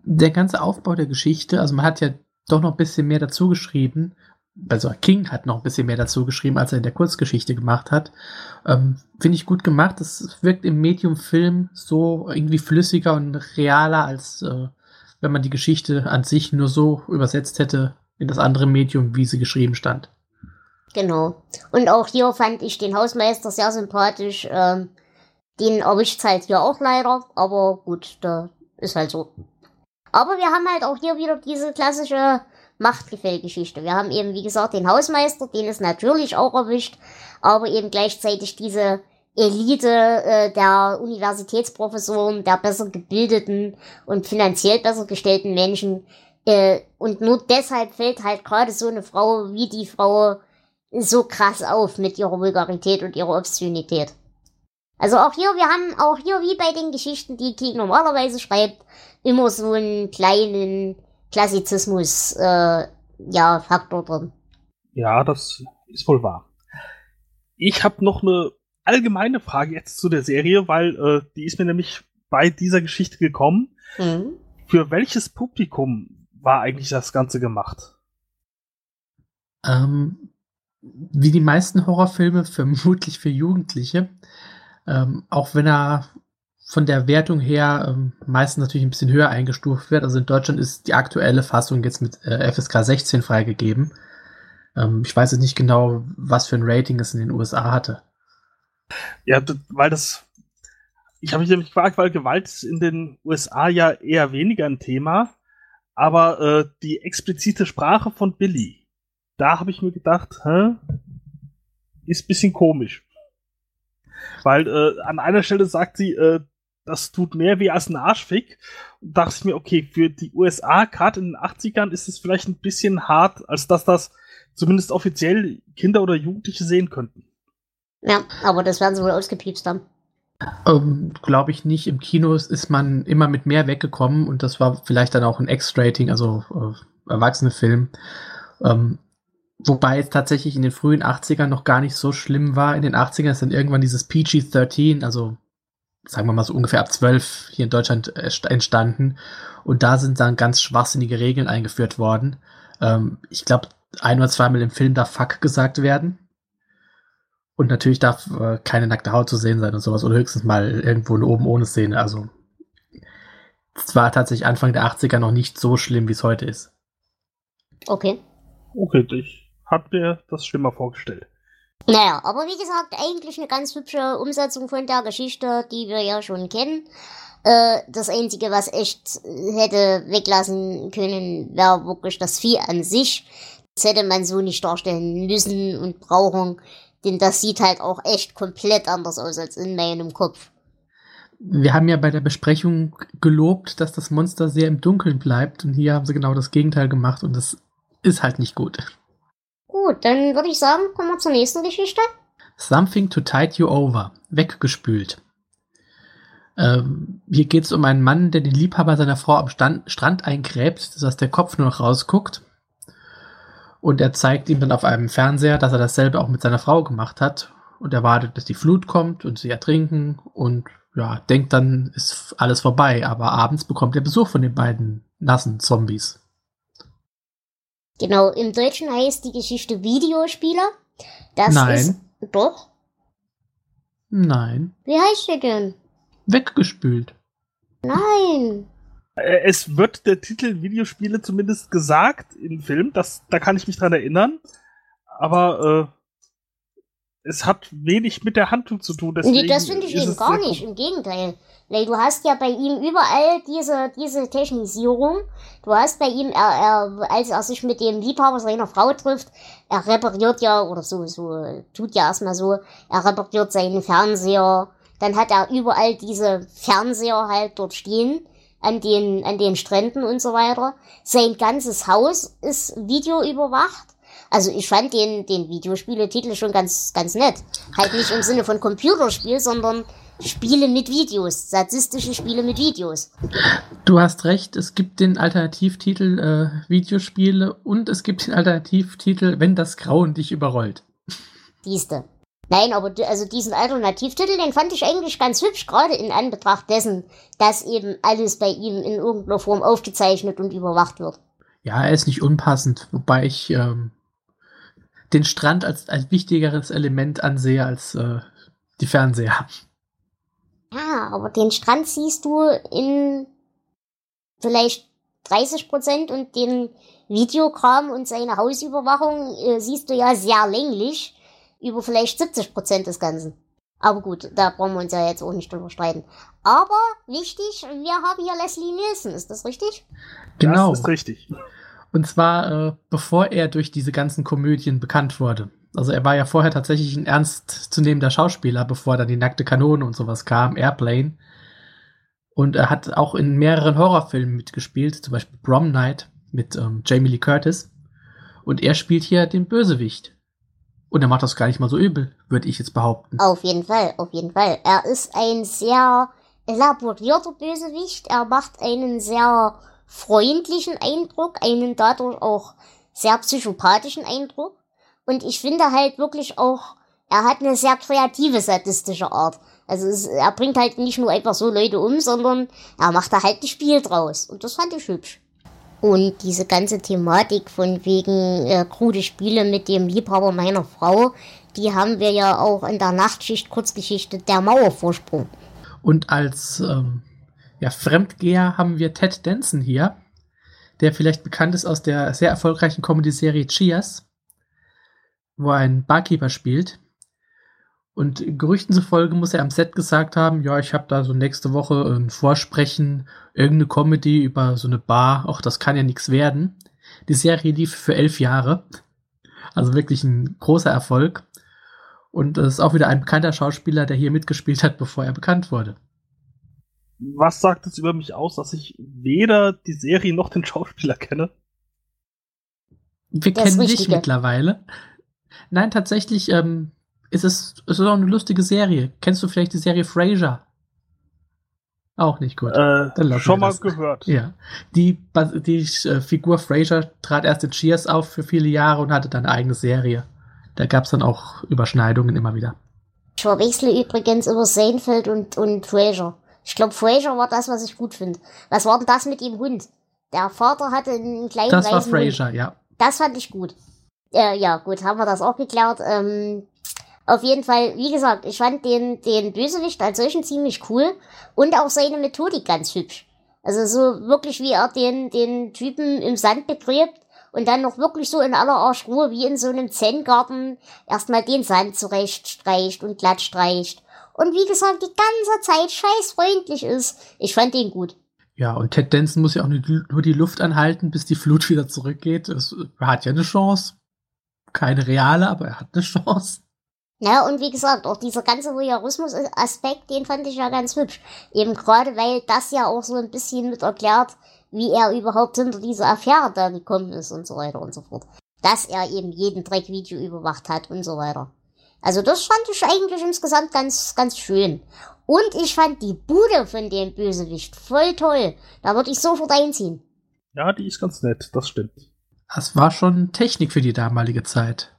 Der ganze Aufbau der Geschichte, also man hat ja doch noch ein bisschen mehr dazu geschrieben. Also King hat noch ein bisschen mehr dazu geschrieben, als er in der Kurzgeschichte gemacht hat. Ähm, Finde ich gut gemacht. Es wirkt im Medium-Film so irgendwie flüssiger und realer, als äh, wenn man die Geschichte an sich nur so übersetzt hätte in das andere Medium, wie sie geschrieben stand. Genau. Und auch hier fand ich den Hausmeister sehr sympathisch. Ähm, den erwischt's halt hier auch leider, aber gut, da ist halt so. Aber wir haben halt auch hier wieder diese klassische Machtgefällgeschichte. Wir haben eben, wie gesagt, den Hausmeister, den es natürlich auch erwischt, aber eben gleichzeitig diese Elite äh, der Universitätsprofessoren, der besser gebildeten und finanziell besser gestellten Menschen. Äh, und nur deshalb fällt halt gerade so eine Frau wie die Frau so krass auf mit ihrer Vulgarität und ihrer Obszönität. Also auch hier, wir haben auch hier wie bei den Geschichten, die King normalerweise schreibt, immer so einen kleinen Klassizismus, äh, ja, Faktor drin. Ja, das ist wohl wahr. Ich habe noch eine allgemeine Frage jetzt zu der Serie, weil äh, die ist mir nämlich bei dieser Geschichte gekommen. Mhm. Für welches Publikum war eigentlich das Ganze gemacht? Ähm, wie die meisten Horrorfilme vermutlich für Jugendliche. Ähm, auch wenn er von der Wertung her ähm, meistens natürlich ein bisschen höher eingestuft wird. Also in Deutschland ist die aktuelle Fassung jetzt mit äh, FSK 16 freigegeben. Ähm, ich weiß jetzt nicht genau, was für ein Rating es in den USA hatte. Ja, weil das. Ich habe mich nämlich gefragt, weil Gewalt ist in den USA ja eher weniger ein Thema, aber äh, die explizite Sprache von Billy, da habe ich mir gedacht, hä? Ist ein bisschen komisch. Weil äh, an einer Stelle sagt sie, äh, das tut mehr wie als ein Arschfick. Und dachte ich mir, okay, für die USA, gerade in den 80ern, ist es vielleicht ein bisschen hart, als dass das zumindest offiziell Kinder oder Jugendliche sehen könnten. Ja, aber das werden sie wohl ausgepiepst haben. Ähm, Glaube ich nicht. Im Kino ist man immer mit mehr weggekommen und das war vielleicht dann auch ein X-Rating, also äh, erwachsene Film. Ähm, wobei es tatsächlich in den frühen 80ern noch gar nicht so schlimm war. In den 80ern ist dann irgendwann dieses PG-13, also sagen wir mal so ungefähr ab 12 hier in Deutschland entstanden. Und da sind dann ganz schwachsinnige Regeln eingeführt worden. Ähm, ich glaube, ein oder zweimal im Film darf Fuck gesagt werden. Und natürlich darf äh, keine nackte Haut zu sehen sein und sowas. Oder höchstens mal irgendwo eine oben ohne Szene. Also es war tatsächlich Anfang der 80er noch nicht so schlimm, wie es heute ist. Okay. Okay, ich hab mir das schlimmer vorgestellt. Naja, aber wie gesagt, eigentlich eine ganz hübsche Umsetzung von der Geschichte, die wir ja schon kennen. Äh, das Einzige, was echt hätte weglassen können, wäre wirklich das Vieh an sich. Das hätte man so nicht darstellen müssen und brauchen, denn das sieht halt auch echt komplett anders aus als in meinem Kopf. Wir haben ja bei der Besprechung gelobt, dass das Monster sehr im Dunkeln bleibt und hier haben sie genau das Gegenteil gemacht und das ist halt nicht gut. Gut, dann würde ich sagen, kommen wir zur nächsten Geschichte. Something to tide you over. Weggespült. Ähm, hier geht es um einen Mann, der den Liebhaber seiner Frau am Stand, Strand eingräbt, dass der Kopf nur noch rausguckt. Und er zeigt ihm dann auf einem Fernseher, dass er dasselbe auch mit seiner Frau gemacht hat. Und er wartet, bis die Flut kommt und sie ertrinken. Und ja, denkt dann, ist alles vorbei. Aber abends bekommt er Besuch von den beiden nassen Zombies. Genau, im Deutschen heißt die Geschichte Videospieler. Das Nein. ist. Doch? Nein. Wie heißt der denn? Weggespült. Nein. Äh, es wird der Titel Videospiele zumindest gesagt im Film, das, da kann ich mich dran erinnern. Aber äh, es hat wenig mit der Handlung zu tun. Nee, das finde ich eben gar nicht, im Gegenteil. Weil du hast ja bei ihm überall diese, diese Technisierung. Du hast bei ihm, er, er, als er sich mit dem Liebhaber seiner Frau trifft, er repariert ja, oder so, so, tut ja erstmal so, er repariert seinen Fernseher. Dann hat er überall diese Fernseher halt dort stehen, an den, an den Stränden und so weiter. Sein ganzes Haus ist videoüberwacht. Also ich fand den, den Videospieletitel schon ganz, ganz nett. Halt nicht im Sinne von Computerspiel, sondern Spiele mit Videos, sadistische Spiele mit Videos. Du hast recht, es gibt den Alternativtitel äh, Videospiele und es gibt den Alternativtitel Wenn das Grauen dich überrollt. Siehste. Nein, aber also diesen Alternativtitel, den fand ich eigentlich ganz hübsch, gerade in Anbetracht dessen, dass eben alles bei ihm in irgendeiner Form aufgezeichnet und überwacht wird. Ja, er ist nicht unpassend, wobei ich ähm, den Strand als, als wichtigeres Element ansehe als äh, die Fernseher. Ja, aber den Strand siehst du in vielleicht 30 Prozent und den Videokram und seine Hausüberwachung äh, siehst du ja sehr länglich über vielleicht 70 Prozent des Ganzen. Aber gut, da brauchen wir uns ja jetzt auch nicht drüber streiten. Aber wichtig, wir haben hier Leslie Nielsen, ist das richtig? Genau. Das ist richtig. Und zwar, äh, bevor er durch diese ganzen Komödien bekannt wurde. Also er war ja vorher tatsächlich ein ernstzunehmender Schauspieler, bevor dann die nackte Kanone und sowas kam, Airplane. Und er hat auch in mehreren Horrorfilmen mitgespielt, zum Beispiel Prom Night mit ähm, Jamie Lee Curtis. Und er spielt hier den Bösewicht. Und er macht das gar nicht mal so übel, würde ich jetzt behaupten. Auf jeden Fall, auf jeden Fall. Er ist ein sehr elaborierter Bösewicht. Er macht einen sehr freundlichen Eindruck, einen dadurch auch sehr psychopathischen Eindruck. Und ich finde halt wirklich auch, er hat eine sehr kreative sadistische Art. Also es, er bringt halt nicht nur einfach so Leute um, sondern er macht da halt ein Spiel draus. Und das fand ich hübsch. Und diese ganze Thematik von wegen äh, krude Spiele mit dem Liebhaber meiner Frau, die haben wir ja auch in der Nachtschicht Kurzgeschichte Der Mauervorsprung. Und als ähm, ja, Fremdgeher haben wir Ted Danson hier, der vielleicht bekannt ist aus der sehr erfolgreichen Comedy-Serie Cheers, wo er einen Barkeeper spielt. Und Gerüchten zufolge muss er am Set gesagt haben, ja, ich habe da so nächste Woche ein Vorsprechen, irgendeine Comedy über so eine Bar, auch das kann ja nichts werden. Die Serie lief für elf Jahre. Also wirklich ein großer Erfolg. Und es ist auch wieder ein bekannter Schauspieler, der hier mitgespielt hat, bevor er bekannt wurde. Was sagt es über mich aus, dass ich weder die Serie noch den Schauspieler kenne? Wir kennen dich mittlerweile. Nein, tatsächlich ähm, ist es, es ist auch eine lustige Serie. Kennst du vielleicht die Serie Frasier? Auch nicht gut. Äh, schon mal das. gehört. Ja. Die, die äh, Figur Frasier trat erst in Cheers auf für viele Jahre und hatte dann eine eigene Serie. Da gab es dann auch Überschneidungen immer wieder. Ich verwechsle übrigens über Seinfeld und, und Frasier. Ich glaube, Frasier war das, was ich gut finde. Was war denn das mit dem Hund? Der Vater hatte einen kleinen Das war Frasier, ja. Das fand ich gut. Äh, ja, gut, haben wir das auch geklärt. Ähm, auf jeden Fall, wie gesagt, ich fand den, den Bösewicht als solchen ziemlich cool und auch seine Methodik ganz hübsch. Also so wirklich, wie er den, den Typen im Sand begräbt und dann noch wirklich so in aller Arschruhe wie in so einem Zen-Garten erstmal den Sand zurechtstreicht und glatt streicht. Und wie gesagt, die ganze Zeit scheißfreundlich ist. Ich fand den gut. Ja, und Ted Danson muss ja auch nur die Luft anhalten, bis die Flut [LAUGHS] wieder zurückgeht. Er hat ja eine Chance. Keine reale, aber er hat eine Chance. Ja, und wie gesagt, auch dieser ganze Voyeurismus-Aspekt, den fand ich ja ganz hübsch. Eben gerade, weil das ja auch so ein bisschen mit erklärt, wie er überhaupt hinter diese Affäre da gekommen ist und so weiter und so fort. Dass er eben jeden Dreck Video überwacht hat und so weiter. Also das fand ich eigentlich insgesamt ganz, ganz schön. Und ich fand die Bude von dem Bösewicht voll toll. Da würde ich sofort einziehen. Ja, die ist ganz nett, das stimmt. Das war schon Technik für die damalige Zeit.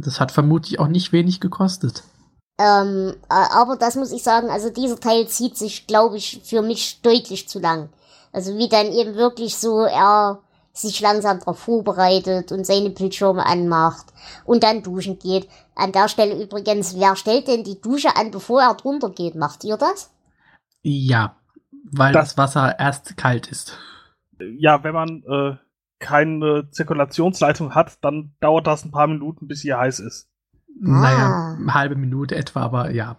Das hat vermutlich auch nicht wenig gekostet. Ähm, aber das muss ich sagen, also dieser Teil zieht sich, glaube ich, für mich deutlich zu lang. Also wie dann eben wirklich so er sich langsam darauf vorbereitet und seine Bildschirme anmacht und dann duschen geht. An der Stelle übrigens, wer stellt denn die Dusche an, bevor er drunter geht? Macht ihr das? Ja, weil das, das Wasser erst kalt ist. Ja, wenn man äh, keine Zirkulationsleitung hat, dann dauert das ein paar Minuten, bis hier heiß ist. Naja, ah. eine halbe Minute etwa, aber ja.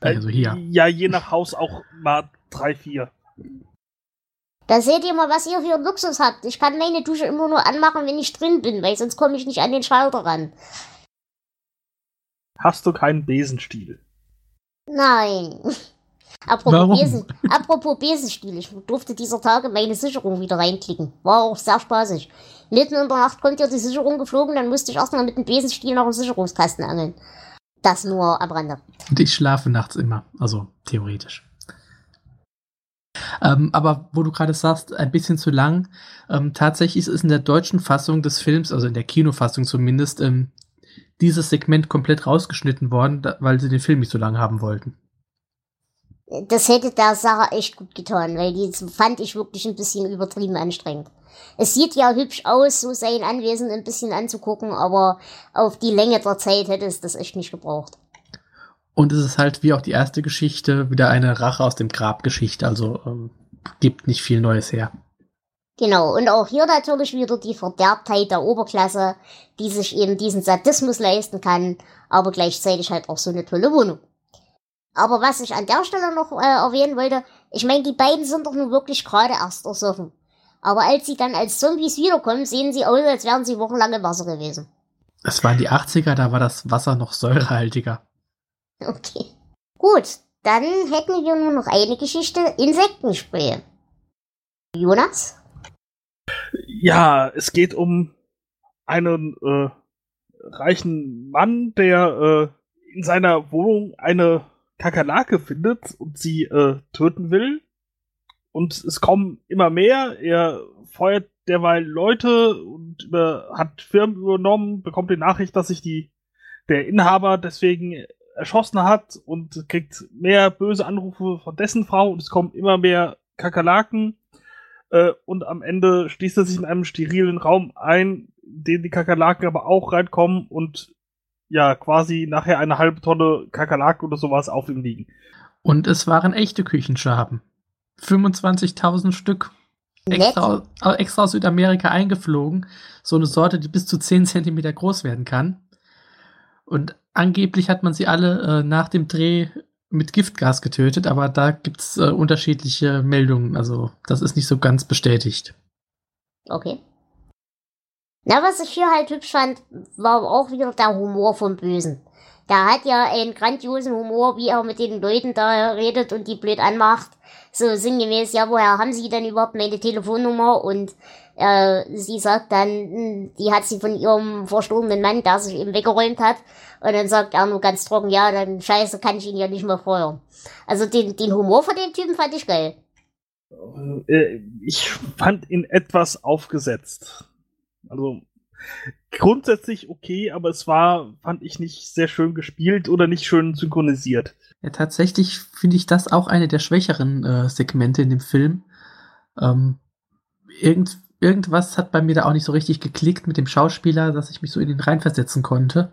Also hier. Ja, je nach Haus auch mal drei, vier. Da seht ihr mal, was ihr für Luxus habt. Ich kann meine Dusche immer nur anmachen, wenn ich drin bin, weil sonst komme ich nicht an den Schalter ran. Hast du keinen Besenstiel? Nein. Apropos, Besen, apropos Besenstiel, ich durfte dieser Tage meine Sicherung wieder reinklicken. War auch sehr spaßig. Mitten in der Nacht kommt ja die Sicherung geflogen, dann musste ich erstmal mit dem Besenstiel nach dem Sicherungskasten angeln. Das nur am Rande. Und ich schlafe nachts immer, also theoretisch. Ähm, aber wo du gerade sagst, ein bisschen zu lang. Ähm, tatsächlich ist es in der deutschen Fassung des Films, also in der Kinofassung zumindest, ähm, dieses Segment komplett rausgeschnitten worden, da, weil sie den Film nicht so lang haben wollten das hätte der Sache echt gut getan, weil die fand ich wirklich ein bisschen übertrieben anstrengend. Es sieht ja hübsch aus, so sein Anwesen ein bisschen anzugucken, aber auf die Länge der Zeit hätte es das echt nicht gebraucht. Und es ist halt wie auch die erste Geschichte wieder eine Rache aus dem Grab-Geschichte, also ähm, gibt nicht viel Neues her. Genau, und auch hier natürlich wieder die Verderbtheit der Oberklasse, die sich eben diesen Sadismus leisten kann, aber gleichzeitig halt auch so eine tolle Wohnung. Aber was ich an der Stelle noch äh, erwähnen wollte, ich meine, die beiden sind doch nun wirklich gerade erst ersoffen. Aber als sie dann als Zombies wiederkommen, sehen sie aus, als wären sie wochenlang im Wasser gewesen. Das waren die 80er, da war das Wasser noch säurehaltiger. Okay. Gut, dann hätten wir nur noch eine Geschichte: Insektenspray. Jonas? Ja, es geht um einen äh, reichen Mann, der äh, in seiner Wohnung eine Kakerlake findet und sie äh, töten will. Und es kommen immer mehr. Er feuert derweil Leute und über, hat Firmen übernommen, bekommt die Nachricht, dass sich die, der Inhaber deswegen erschossen hat und kriegt mehr böse Anrufe von dessen Frau und es kommen immer mehr Kakerlaken. Äh, und am Ende schließt er sich in einem sterilen Raum ein, in den die Kakerlaken aber auch reinkommen und ja, quasi nachher eine halbe Tonne Kakerlaken oder sowas auf ihm liegen. Und es waren echte Küchenschaben. 25.000 Stück. Extra, extra aus Südamerika eingeflogen. So eine Sorte, die bis zu 10 Zentimeter groß werden kann. Und angeblich hat man sie alle äh, nach dem Dreh mit Giftgas getötet, aber da gibt es äh, unterschiedliche Meldungen. Also das ist nicht so ganz bestätigt. Okay. Na, was ich hier halt hübsch fand, war auch wieder der Humor vom Bösen. Der hat ja einen grandiosen Humor, wie er mit den Leuten da redet und die blöd anmacht. So sinngemäß, ja, woher haben Sie denn überhaupt meine Telefonnummer? Und äh, sie sagt dann, hm, die hat sie von ihrem verstorbenen Mann, der sich eben weggeräumt hat. Und dann sagt er nur ganz trocken, ja, dann scheiße, kann ich ihn ja nicht mehr feuern. Also den, den Humor von dem Typen fand ich geil. Äh, ich fand ihn etwas aufgesetzt. Also grundsätzlich okay, aber es war, fand ich nicht sehr schön gespielt oder nicht schön synchronisiert. Ja, tatsächlich finde ich das auch eine der schwächeren äh, Segmente in dem Film. Ähm, irgend, irgendwas hat bei mir da auch nicht so richtig geklickt mit dem Schauspieler, dass ich mich so in ihn reinversetzen konnte.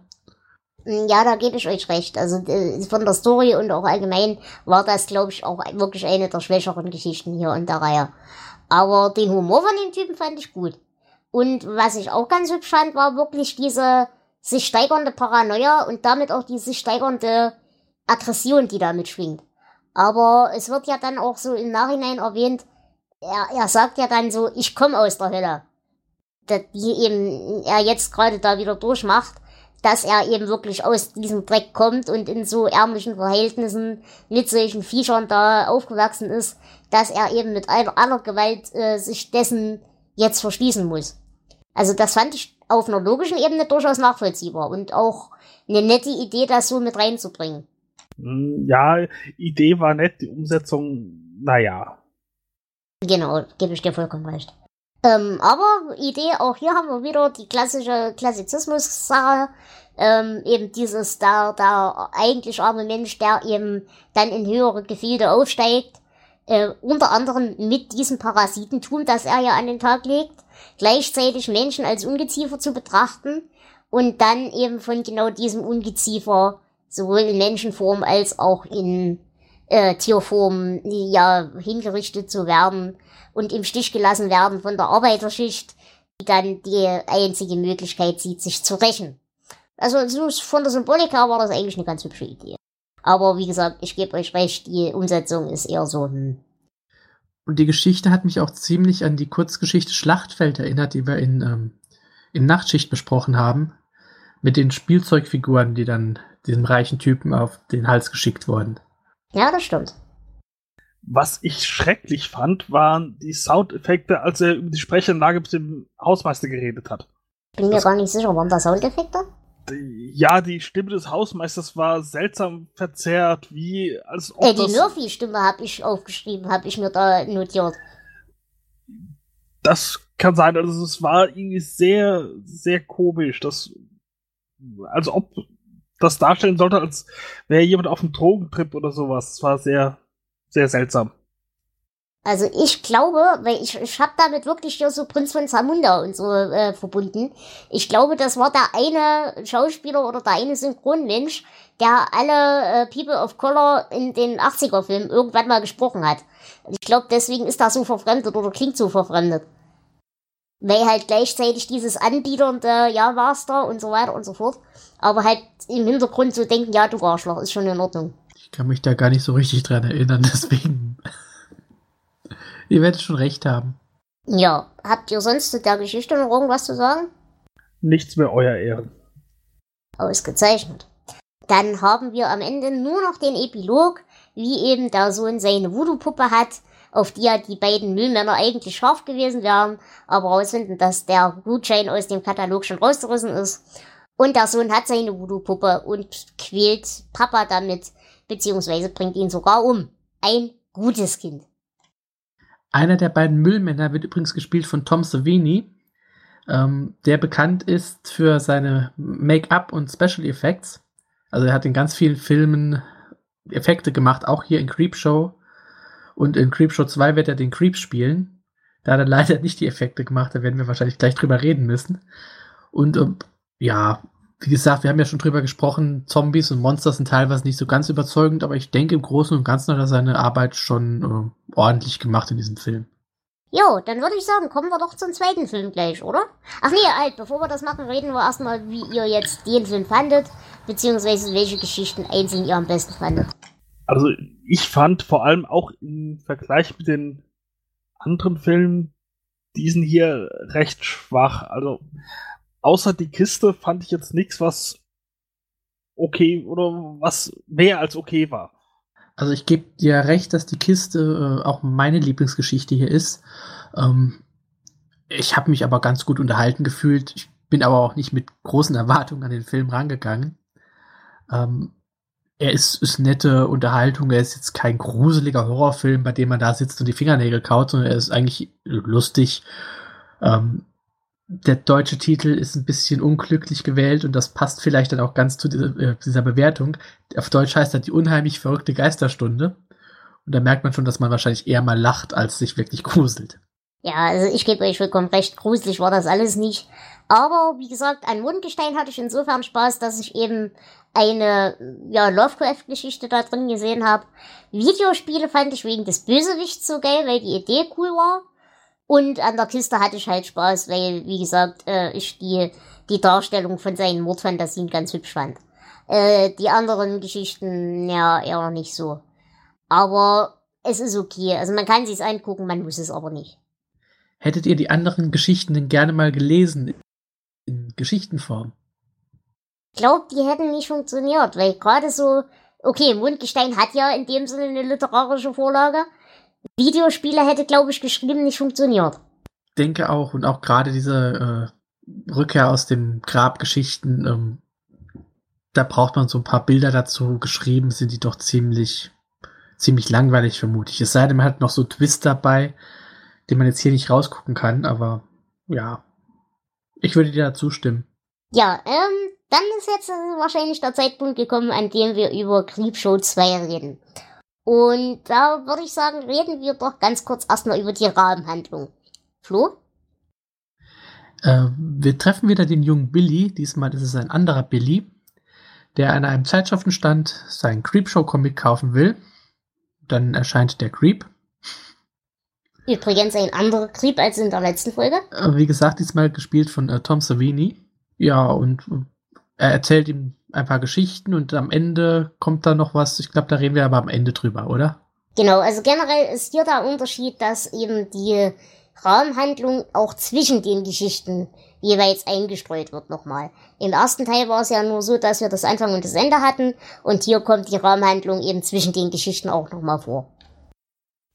Ja, da gebe ich euch recht. Also von der Story und auch allgemein war das, glaube ich, auch wirklich eine der schwächeren Geschichten hier in der Reihe. Aber den Humor von dem Typen fand ich gut. Und was ich auch ganz hübsch fand, war wirklich diese sich steigernde Paranoia und damit auch diese steigernde Aggression, die damit schwingt. Aber es wird ja dann auch so im Nachhinein erwähnt, er, er sagt ja dann so, ich komme aus der Hölle. Die eben er jetzt gerade da wieder durchmacht, dass er eben wirklich aus diesem Dreck kommt und in so ärmlichen Verhältnissen mit solchen Viechern da aufgewachsen ist, dass er eben mit aller, aller Gewalt äh, sich dessen jetzt verschließen muss. Also das fand ich auf einer logischen Ebene durchaus nachvollziehbar und auch eine nette Idee, das so mit reinzubringen. Hm, ja, Idee war nett, die Umsetzung, naja. Genau, gebe ich dir vollkommen recht. Ähm, aber Idee, auch hier haben wir wieder die klassische Klassizismus-Sache. Ähm, eben dieses, da, da eigentlich arme Mensch, der eben dann in höhere Gefilde aufsteigt. Äh, unter anderem mit diesem Parasitentum, das er ja an den Tag legt. Gleichzeitig Menschen als Ungeziefer zu betrachten. Und dann eben von genau diesem Ungeziefer sowohl in Menschenform als auch in äh, Tierform ja hingerichtet zu werden und im Stich gelassen werden von der Arbeiterschicht, die dann die einzige Möglichkeit sieht, sich zu rächen. Also so von der Symbolik her war das eigentlich eine ganz hübsche Idee. Aber wie gesagt, ich gebe euch recht, die Umsetzung ist eher so hm. Und die Geschichte hat mich auch ziemlich an die Kurzgeschichte Schlachtfeld erinnert, die wir in, ähm, in Nachtschicht besprochen haben. Mit den Spielzeugfiguren, die dann diesem reichen Typen auf den Hals geschickt wurden. Ja, das stimmt. Was ich schrecklich fand, waren die Soundeffekte, als er über die Sprechanlage mit dem Hausmeister geredet hat. Ich bin mir das gar nicht sicher, waren da Soundeffekte? Ja, die Stimme des Hausmeisters war seltsam verzerrt, wie als ob. Äh, die Murphy-Stimme habe ich aufgeschrieben, habe ich mir da notiert. Das kann sein, also es war irgendwie sehr, sehr komisch. Das, als ob das darstellen sollte, als wäre jemand auf einem Drogentrip oder sowas. Es war sehr, sehr seltsam. Also ich glaube, weil ich, ich habe damit wirklich hier so Prinz von Zamunda und so äh, verbunden. Ich glaube, das war der eine Schauspieler oder der eine Synchronmensch, der alle äh, People of Color in den 80er-Filmen irgendwann mal gesprochen hat. Ich glaube, deswegen ist das so verfremdet oder klingt so verfremdet. Weil halt gleichzeitig dieses anbieternde, ja, war's da und so weiter und so fort. Aber halt im Hintergrund so denken, ja, du Arschloch, ist schon in Ordnung. Ich kann mich da gar nicht so richtig dran erinnern, [LAUGHS] deswegen. Ihr werdet schon recht haben. Ja, habt ihr sonst zu der Geschichte noch irgendwas zu sagen? Nichts mehr, euer Ehren. Ausgezeichnet. Dann haben wir am Ende nur noch den Epilog, wie eben der Sohn seine Voodoo-Puppe hat, auf die ja die beiden Müllmänner eigentlich scharf gewesen wären, aber herausfinden, dass der Gutschein aus dem Katalog schon rausgerissen ist. Und der Sohn hat seine Voodoo-Puppe und quält Papa damit, beziehungsweise bringt ihn sogar um. Ein gutes Kind. Einer der beiden Müllmänner wird übrigens gespielt von Tom Savini, ähm, der bekannt ist für seine Make-up und Special Effects. Also er hat in ganz vielen Filmen Effekte gemacht, auch hier in Creepshow. Und in Creepshow 2 wird er den Creep spielen. Da hat er leider nicht die Effekte gemacht, da werden wir wahrscheinlich gleich drüber reden müssen. Und ähm, ja, wie gesagt, wir haben ja schon drüber gesprochen, Zombies und Monster sind teilweise nicht so ganz überzeugend, aber ich denke im Großen und Ganzen hat er seine Arbeit schon äh, ordentlich gemacht in diesem Film. Jo, dann würde ich sagen, kommen wir doch zum zweiten Film gleich, oder? Ach nee, halt, bevor wir das machen, reden wir erstmal, wie ihr jetzt den Film fandet, beziehungsweise welche Geschichten einzeln ihr am besten fandet. Also ich fand vor allem auch im Vergleich mit den anderen Filmen diesen hier recht schwach. Also außer die Kiste fand ich jetzt nichts, was okay oder was mehr als okay war. Also ich gebe dir recht, dass die Kiste äh, auch meine Lieblingsgeschichte hier ist. Ähm, ich habe mich aber ganz gut unterhalten gefühlt. Ich bin aber auch nicht mit großen Erwartungen an den Film rangegangen. Ähm, er ist, ist nette Unterhaltung. Er ist jetzt kein gruseliger Horrorfilm, bei dem man da sitzt und die Fingernägel kaut, sondern er ist eigentlich lustig. Ähm, der deutsche Titel ist ein bisschen unglücklich gewählt und das passt vielleicht dann auch ganz zu dieser, äh, dieser Bewertung. Auf Deutsch heißt das die unheimlich verrückte Geisterstunde. Und da merkt man schon, dass man wahrscheinlich eher mal lacht, als sich wirklich gruselt. Ja, also ich gebe euch vollkommen recht, gruselig war das alles nicht. Aber wie gesagt, an Mondgestein hatte ich insofern Spaß, dass ich eben eine ja, Lovecraft-Geschichte da drin gesehen habe. Videospiele fand ich wegen des Bösewichts so geil, weil die Idee cool war. Und an der Kiste hatte ich halt Spaß, weil, wie gesagt, äh, ich die, die Darstellung von seinen Mordfantasien ganz hübsch fand. Äh, die anderen Geschichten, ja, eher nicht so. Aber es ist okay. Also man kann sich's angucken, man muss es aber nicht. Hättet ihr die anderen Geschichten denn gerne mal gelesen? In Geschichtenform? Ich glaube, die hätten nicht funktioniert, weil gerade so, okay, Mundgestein hat ja in dem Sinne eine literarische Vorlage, Videospiele hätte, glaube ich, geschrieben nicht funktioniert. Denke auch. Und auch gerade diese äh, Rückkehr aus den Grabgeschichten, ähm, da braucht man so ein paar Bilder dazu. Geschrieben sind die doch ziemlich, ziemlich langweilig, vermute ich. Es sei denn, man hat noch so Twist dabei, den man jetzt hier nicht rausgucken kann, aber ja. Ich würde dir da zustimmen. Ja, ähm, dann ist jetzt wahrscheinlich der Zeitpunkt gekommen, an dem wir über Creepshow 2 reden. Und da würde ich sagen, reden wir doch ganz kurz erstmal über die Rahmenhandlung. Flo? Äh, wir treffen wieder den jungen Billy. Diesmal ist es ein anderer Billy, der an einem Zeitschriftenstand seinen Creepshow-Comic kaufen will. Dann erscheint der Creep. Übrigens ein anderer Creep als in der letzten Folge. Äh, wie gesagt, diesmal gespielt von äh, Tom Savini. Ja, und er erzählt ihm ein paar Geschichten und am Ende kommt da noch was. Ich glaube, da reden wir aber am Ende drüber, oder? Genau, also generell ist hier der Unterschied, dass eben die Rahmenhandlung auch zwischen den Geschichten jeweils eingestreut wird nochmal. Im ersten Teil war es ja nur so, dass wir das Anfang und das Ende hatten und hier kommt die Rahmenhandlung eben zwischen den Geschichten auch nochmal vor.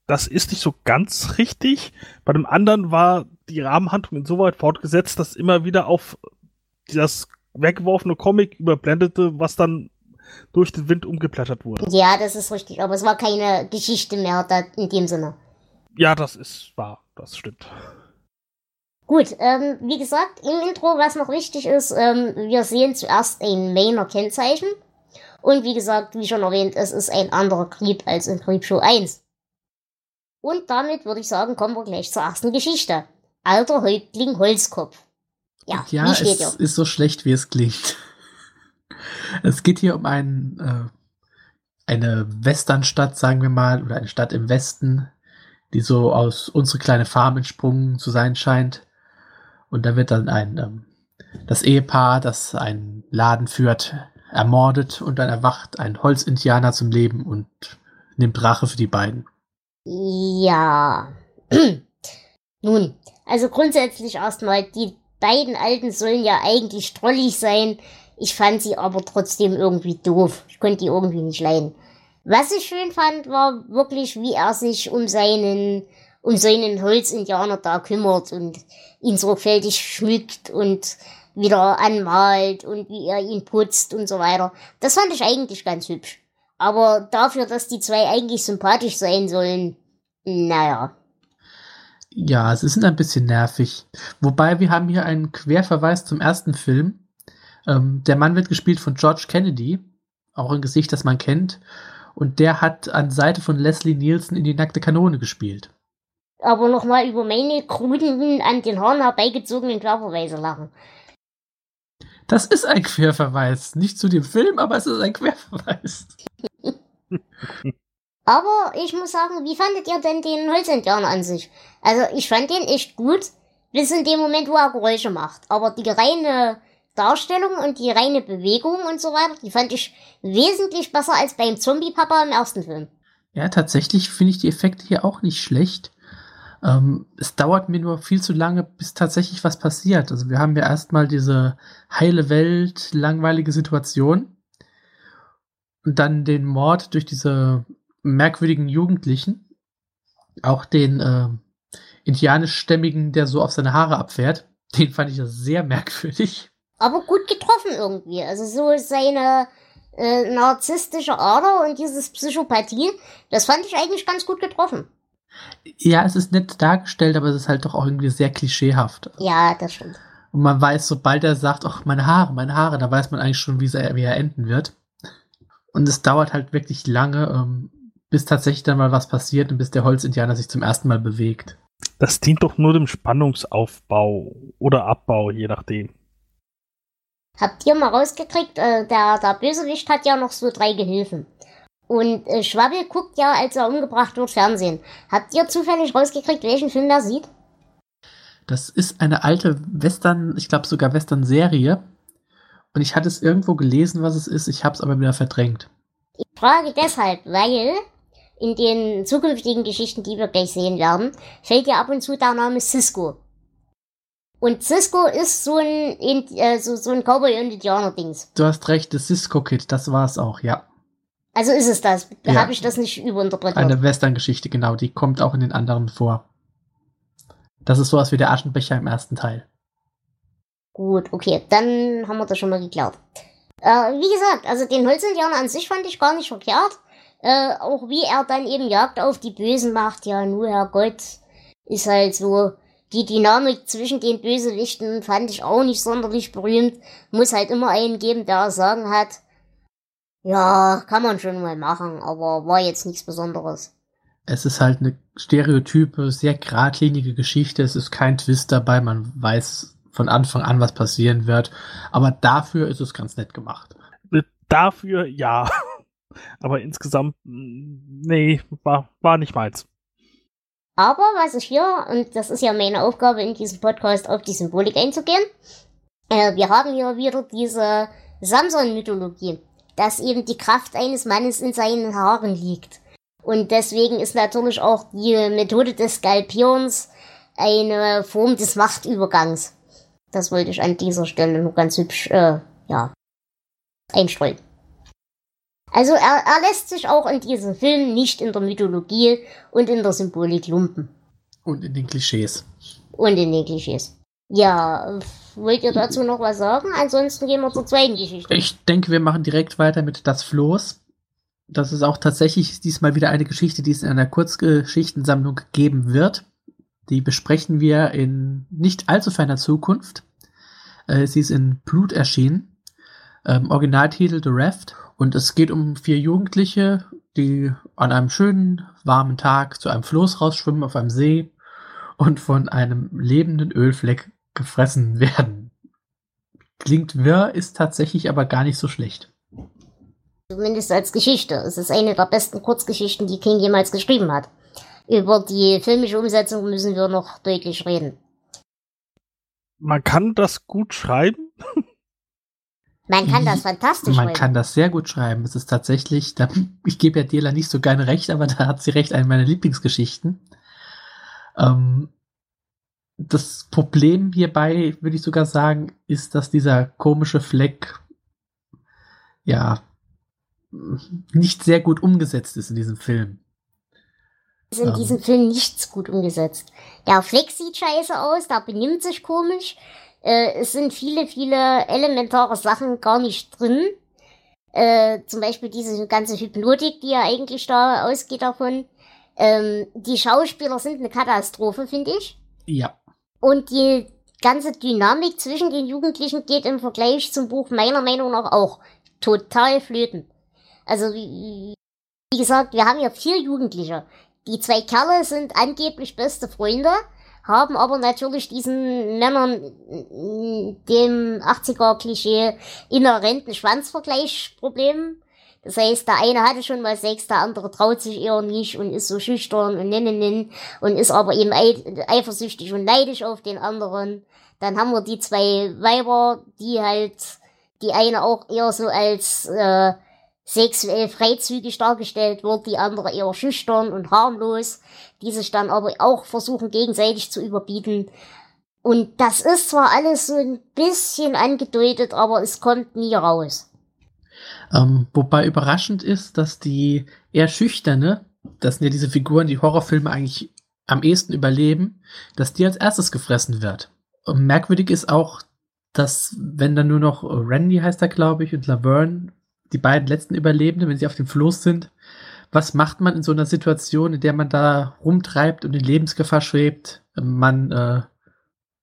Das ist nicht so ganz richtig. Bei dem anderen war die Rahmenhandlung insoweit fortgesetzt, dass immer wieder auf das weggeworfene Comic überblendete, was dann durch den Wind umgeblättert wurde. Ja, das ist richtig, aber es war keine Geschichte mehr da in dem Sinne. Ja, das ist wahr, das stimmt. Gut, ähm, wie gesagt, im Intro, was noch wichtig ist, ähm, wir sehen zuerst ein Mainer Kennzeichen. Und wie gesagt, wie schon erwähnt, es ist ein anderer Creep als in Creepshow 1. Und damit würde ich sagen, kommen wir gleich zur ersten Geschichte. Alter Häuptling Holzkopf. Ja, ja es ja. ist so schlecht, wie es klingt. Es geht hier um ein, äh, eine Westernstadt, sagen wir mal, oder eine Stadt im Westen, die so aus unsere kleine Farm entsprungen zu sein scheint. Und da wird dann ein ähm, das Ehepaar, das einen Laden führt, ermordet und dann erwacht ein Holzindianer zum Leben und nimmt Rache für die beiden. Ja. [CLEARS THROAT] Nun, also grundsätzlich erstmal die beiden Alten sollen ja eigentlich strollig sein. Ich fand sie aber trotzdem irgendwie doof. Ich konnte die irgendwie nicht leiden. Was ich schön fand, war wirklich, wie er sich um seinen, um seinen Holzindianer da kümmert und ihn sorgfältig schmückt und wieder anmalt und wie er ihn putzt und so weiter. Das fand ich eigentlich ganz hübsch. Aber dafür, dass die zwei eigentlich sympathisch sein sollen, naja. Ja, es ist ein bisschen nervig. Wobei wir haben hier einen Querverweis zum ersten Film. Ähm, der Mann wird gespielt von George Kennedy, auch ein Gesicht, das man kennt. Und der hat an Seite von Leslie Nielsen in die nackte Kanone gespielt. Aber nochmal über meine kruden, an den Haaren herbeigezogenen Querverweise lachen. Das ist ein Querverweis. Nicht zu dem Film, aber es ist ein Querverweis. [LAUGHS] aber ich muss sagen, wie fandet ihr denn den Holzindianer an sich? Also ich fand den echt gut, bis in dem Moment, wo er Geräusche macht. Aber die reine Darstellung und die reine Bewegung und so weiter, die fand ich wesentlich besser als beim Zombie-Papa im ersten Film. Ja, tatsächlich finde ich die Effekte hier auch nicht schlecht. Ähm, es dauert mir nur viel zu lange, bis tatsächlich was passiert. Also wir haben ja erstmal diese heile Welt, langweilige Situation und dann den Mord durch diese merkwürdigen Jugendlichen, auch den äh, indianischstämmigen, der so auf seine Haare abfährt. Den fand ich ja sehr merkwürdig. Aber gut getroffen irgendwie. Also so seine äh, narzisstische Ader und dieses Psychopathie, das fand ich eigentlich ganz gut getroffen. Ja, es ist nett dargestellt, aber es ist halt doch auch irgendwie sehr klischeehaft. Ja, das stimmt. Und man weiß, sobald er sagt, ach, meine Haare, meine Haare, da weiß man eigentlich schon, wie, er, wie er enden wird. Und es dauert halt wirklich lange, ähm, bis tatsächlich dann mal was passiert und bis der Holzindianer sich zum ersten Mal bewegt. Das dient doch nur dem Spannungsaufbau oder Abbau, je nachdem. Habt ihr mal rausgekriegt, äh, der, der Bösewicht hat ja noch so drei Gehilfen. Und äh, Schwabbel guckt ja, als er umgebracht wird, Fernsehen. Habt ihr zufällig rausgekriegt, welchen Film er sieht? Das ist eine alte Western, ich glaube sogar Western-Serie. Und ich hatte es irgendwo gelesen, was es ist. Ich habe es aber wieder verdrängt. Ich frage deshalb, weil in den zukünftigen Geschichten, die wir gleich sehen werden, fällt ja ab und zu der Name Cisco. Und Cisco ist so ein, äh, so, so ein Cowboy- und Indianer-Dings. Du hast recht, das Cisco-Kid, das war es auch, ja. Also ist es das. Ja. Habe ich das nicht überinterpretiert? Eine Western-Geschichte, genau. Die kommt auch in den anderen vor. Das ist sowas wie der Aschenbecher im ersten Teil. Gut, okay. Dann haben wir das schon mal geklärt. Äh, wie gesagt, also den Holzindianer an sich fand ich gar nicht verkehrt. Äh, auch wie er dann eben Jagd auf die Bösen macht. Ja, nur Herrgott. Ist halt so. Die Dynamik zwischen den Bösewichten fand ich auch nicht sonderlich berühmt. Muss halt immer einen geben, der Sagen hat. Ja, kann man schon mal machen, aber war jetzt nichts Besonderes. Es ist halt eine stereotype, sehr geradlinige Geschichte. Es ist kein Twist dabei. Man weiß von Anfang an, was passieren wird. Aber dafür ist es ganz nett gemacht. Dafür ja. Aber insgesamt, nee, war, war nicht meins. Aber was ich hier, und das ist ja meine Aufgabe in diesem Podcast, auf die Symbolik einzugehen, äh, wir haben hier wieder diese Samson-Mythologie dass eben die Kraft eines Mannes in seinen Haaren liegt. Und deswegen ist natürlich auch die Methode des Skalpierens eine Form des Machtübergangs. Das wollte ich an dieser Stelle nur ganz hübsch, äh, ja, einstreuen. Also er, er lässt sich auch in diesem Film nicht in der Mythologie und in der Symbolik lumpen. Und in den Klischees. Und in den Klischees. Ja, wollt ihr dazu noch was sagen? Ansonsten gehen wir zur zweiten Geschichte. Ich denke, wir machen direkt weiter mit Das Floß. Das ist auch tatsächlich diesmal wieder eine Geschichte, die es in einer Kurzgeschichtensammlung geben wird. Die besprechen wir in nicht allzu ferner Zukunft. Äh, sie ist in Blut erschienen. Ähm, Originaltitel The Raft. Und es geht um vier Jugendliche, die an einem schönen, warmen Tag zu einem Floß rausschwimmen auf einem See und von einem lebenden Ölfleck gefressen [LAUGHS] werden. Klingt wirr, ist tatsächlich aber gar nicht so schlecht. Zumindest als Geschichte. Es ist eine der besten Kurzgeschichten, die King jemals geschrieben hat. Über die filmische Umsetzung müssen wir noch deutlich reden. Man kann das gut schreiben. [LAUGHS] Man kann das fantastisch Man schreiben. kann das sehr gut schreiben. Es ist tatsächlich, da, ich gebe ja Dela nicht so gerne recht, aber [LAUGHS] da hat sie recht, eine meiner Lieblingsgeschichten. Ähm, das Problem hierbei, würde ich sogar sagen, ist, dass dieser komische Fleck ja, nicht sehr gut umgesetzt ist in diesem Film. Ist in Ähm. diesem Film nichts gut umgesetzt. Der Flex sieht scheiße aus, der benimmt sich komisch. Äh, es sind viele, viele elementare Sachen gar nicht drin. Äh, zum Beispiel diese ganze Hypnotik, die ja eigentlich da ausgeht davon. Ähm, die Schauspieler sind eine Katastrophe, finde ich. Ja. Und die ganze Dynamik zwischen den Jugendlichen geht im Vergleich zum Buch meiner Meinung nach auch total flöten. Also wie, wie gesagt, wir haben hier vier Jugendliche. Die zwei Kerle sind angeblich beste Freunde, haben aber natürlich diesen Männern dem 80er-Klischee inhärenten Schwanzvergleichsproblem. Das heißt, der eine hatte schon mal Sex, der andere traut sich eher nicht und ist so schüchtern und nennen und ist aber eben ei- eifersüchtig und neidisch auf den anderen. Dann haben wir die zwei Weiber, die halt die eine auch eher so als äh, sexuell freizügig dargestellt wird, die andere eher schüchtern und harmlos, die sich dann aber auch versuchen gegenseitig zu überbieten. Und das ist zwar alles so ein bisschen angedeutet, aber es kommt nie raus. Ähm, wobei überraschend ist, dass die eher schüchterne, das sind ja diese Figuren, die Horrorfilme eigentlich am ehesten überleben, dass die als erstes gefressen wird. Und merkwürdig ist auch, dass wenn dann nur noch Randy heißt er, glaube ich, und Laverne, die beiden letzten Überlebenden, wenn sie auf dem Floß sind, was macht man in so einer Situation, in der man da rumtreibt und in Lebensgefahr schwebt? Man äh,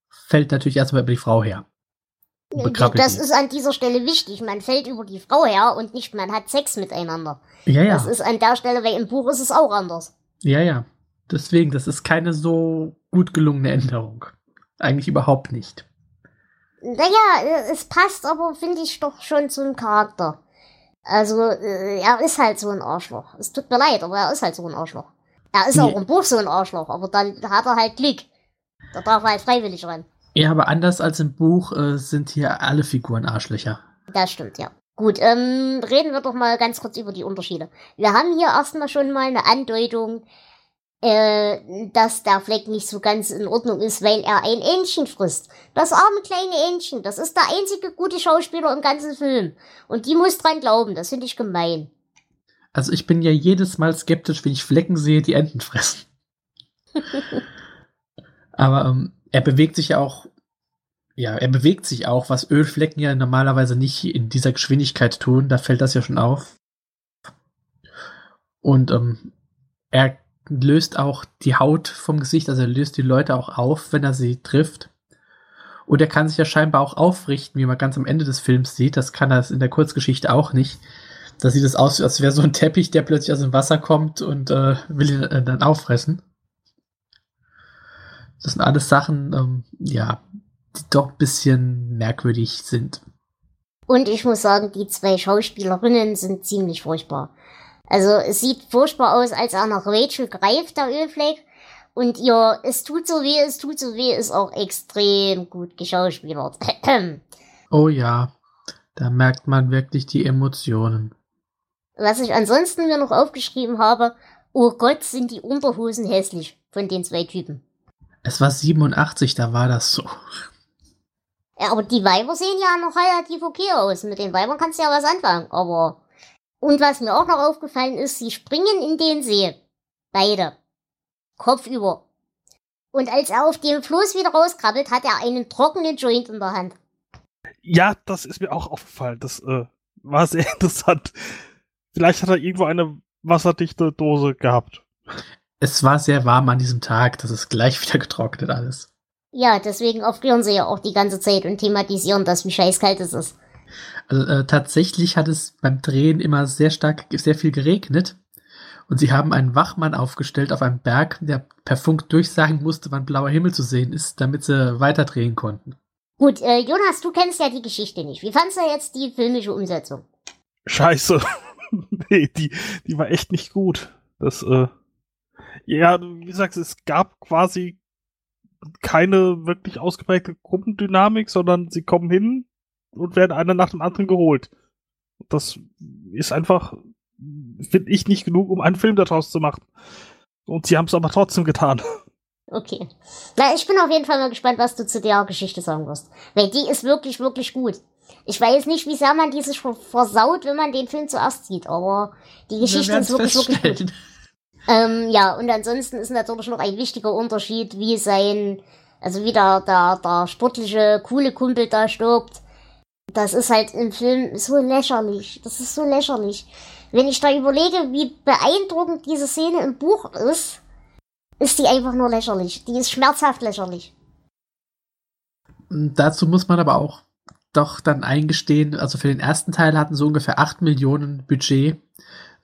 fällt natürlich erstmal über die Frau her. Das ist an dieser Stelle wichtig. Man fällt über die Frau her und nicht man hat Sex miteinander. ja, ja. Das ist an der Stelle, weil im Buch ist es auch anders. Ja, ja. Deswegen, das ist keine so gut gelungene Änderung. Eigentlich überhaupt nicht. Naja, äh, es passt aber, finde ich, doch schon zum Charakter. Also, äh, er ist halt so ein Arschloch. Es tut mir leid, aber er ist halt so ein Arschloch. Er ist Nee. auch im Buch so ein Arschloch, aber dann hat er halt Glück. Da darf er halt freiwillig ran. Ja, aber anders als im Buch äh, sind hier alle Figuren Arschlöcher. Das stimmt, ja. Gut, ähm, reden wir doch mal ganz kurz über die Unterschiede. Wir haben hier erstmal schon mal eine Andeutung, äh, dass der Fleck nicht so ganz in Ordnung ist, weil er ein Entchen frisst. Das arme kleine Entchen, das ist der einzige gute Schauspieler im ganzen Film. Und die muss dran glauben, das finde ich gemein. Also ich bin ja jedes Mal skeptisch, wenn ich Flecken sehe, die Enten fressen. [LAUGHS] aber ähm, er bewegt sich ja auch, ja, er bewegt sich auch, was Ölflecken ja normalerweise nicht in dieser Geschwindigkeit tun. Da fällt das ja schon auf. Und ähm, er löst auch die Haut vom Gesicht, also er löst die Leute auch auf, wenn er sie trifft. Und er kann sich ja scheinbar auch aufrichten, wie man ganz am Ende des Films sieht. Das kann er in der Kurzgeschichte auch nicht. Da sieht es aus, als wäre so ein Teppich, der plötzlich aus dem Wasser kommt und äh, will ihn äh, dann auffressen. Das sind alles Sachen, ähm, ja, die doch ein bisschen merkwürdig sind. Und ich muss sagen, die zwei Schauspielerinnen sind ziemlich furchtbar. Also es sieht furchtbar aus, als er nach Rachel greift, der Ölfleck. Und ihr, es tut so weh, es tut so weh, ist auch extrem gut geschauspielert. [CLEARS THROAT] Oh ja, da merkt man wirklich die Emotionen. Was ich ansonsten mir noch aufgeschrieben habe, oh Gott, sind die Unterhosen hässlich von den zwei Typen. Es war 87, da war das so. Ja, aber die Weiber sehen ja noch relativ okay aus. Mit den Weibern kannst du ja was anfangen, aber. Und was mir auch noch aufgefallen ist, sie springen in den See. Beide. Kopfüber. Und als er auf dem Floß wieder rauskrabbelt, hat er einen trockenen Joint in der Hand. Ja, das ist mir auch aufgefallen. Das äh, war sehr [LAUGHS] interessant. Vielleicht hat er irgendwo eine wasserdichte Dose gehabt. Es war sehr warm an diesem Tag, das ist gleich [LAUGHS] wieder getrocknet alles. Ja, deswegen erfrieren sie ja auch die ganze Zeit und thematisieren das, wie scheißkalt es ist. Also äh, tatsächlich hat es beim Drehen immer sehr stark, sehr viel geregnet. Und sie haben einen Wachmann aufgestellt auf einem Berg, der per Funk durchsagen musste, wann blauer Himmel zu sehen ist, damit sie weiter drehen konnten. Gut, äh, Jonas, du kennst ja die Geschichte nicht. Wie fandst du jetzt die filmische Umsetzung? Scheiße. [LAUGHS] nee, die, die war echt nicht gut. Das, äh, ja, wie gesagt, es gab quasi keine wirklich ausgeprägte Gruppendynamik, sondern sie kommen hin und werden einer nach dem anderen geholt. Das ist einfach, finde ich, nicht genug, um einen Film daraus zu machen. Und sie haben es aber trotzdem getan. [LAUGHS] Okay. Na, ich bin auf jeden Fall mal gespannt, was du zu der Geschichte sagen wirst. Weil die ist wirklich, wirklich gut. ich weiß nicht, wie sehr man dieses versaut, wenn man den Film zuerst sieht, aber die Geschichte ist wirklich, wirklich gut. [LAUGHS] Ähm, ja, und ansonsten ist natürlich noch ein wichtiger Unterschied, wie sein, also wie der, der, der sportliche, coole Kumpel da stirbt. Das ist halt im Film so lächerlich. Das ist so lächerlich. Wenn ich da überlege, wie beeindruckend diese Szene im Buch ist, ist die einfach nur lächerlich. Die ist schmerzhaft lächerlich. Dazu muss man aber auch doch dann eingestehen, also für den ersten Teil hatten sie ungefähr 8 Millionen Budget.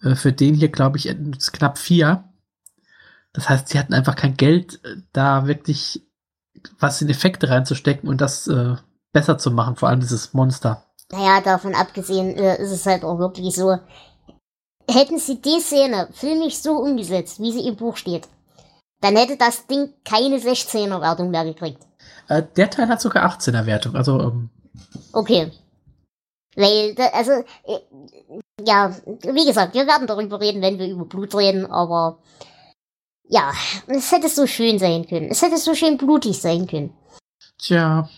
Äh, für den hier, glaube ich, knapp 4. Das heißt, sie hatten einfach kein Geld, äh, da wirklich was in Effekte reinzustecken und das äh, besser zu machen, vor allem dieses Monster. Naja, davon abgesehen äh, ist es halt auch wirklich so, hätten sie die Szene filmisch so umgesetzt, wie sie im Buch steht, dann hätte das Ding keine 16er Wertung mehr gekriegt. Äh, der Teil hat sogar 18er Wertung, also. Ähm okay. Weil, also, äh, ja, wie gesagt, wir werden darüber reden, wenn wir über Blut reden, aber ja, es hätte so schön sein können. Es hätte so schön blutig sein können. Tja,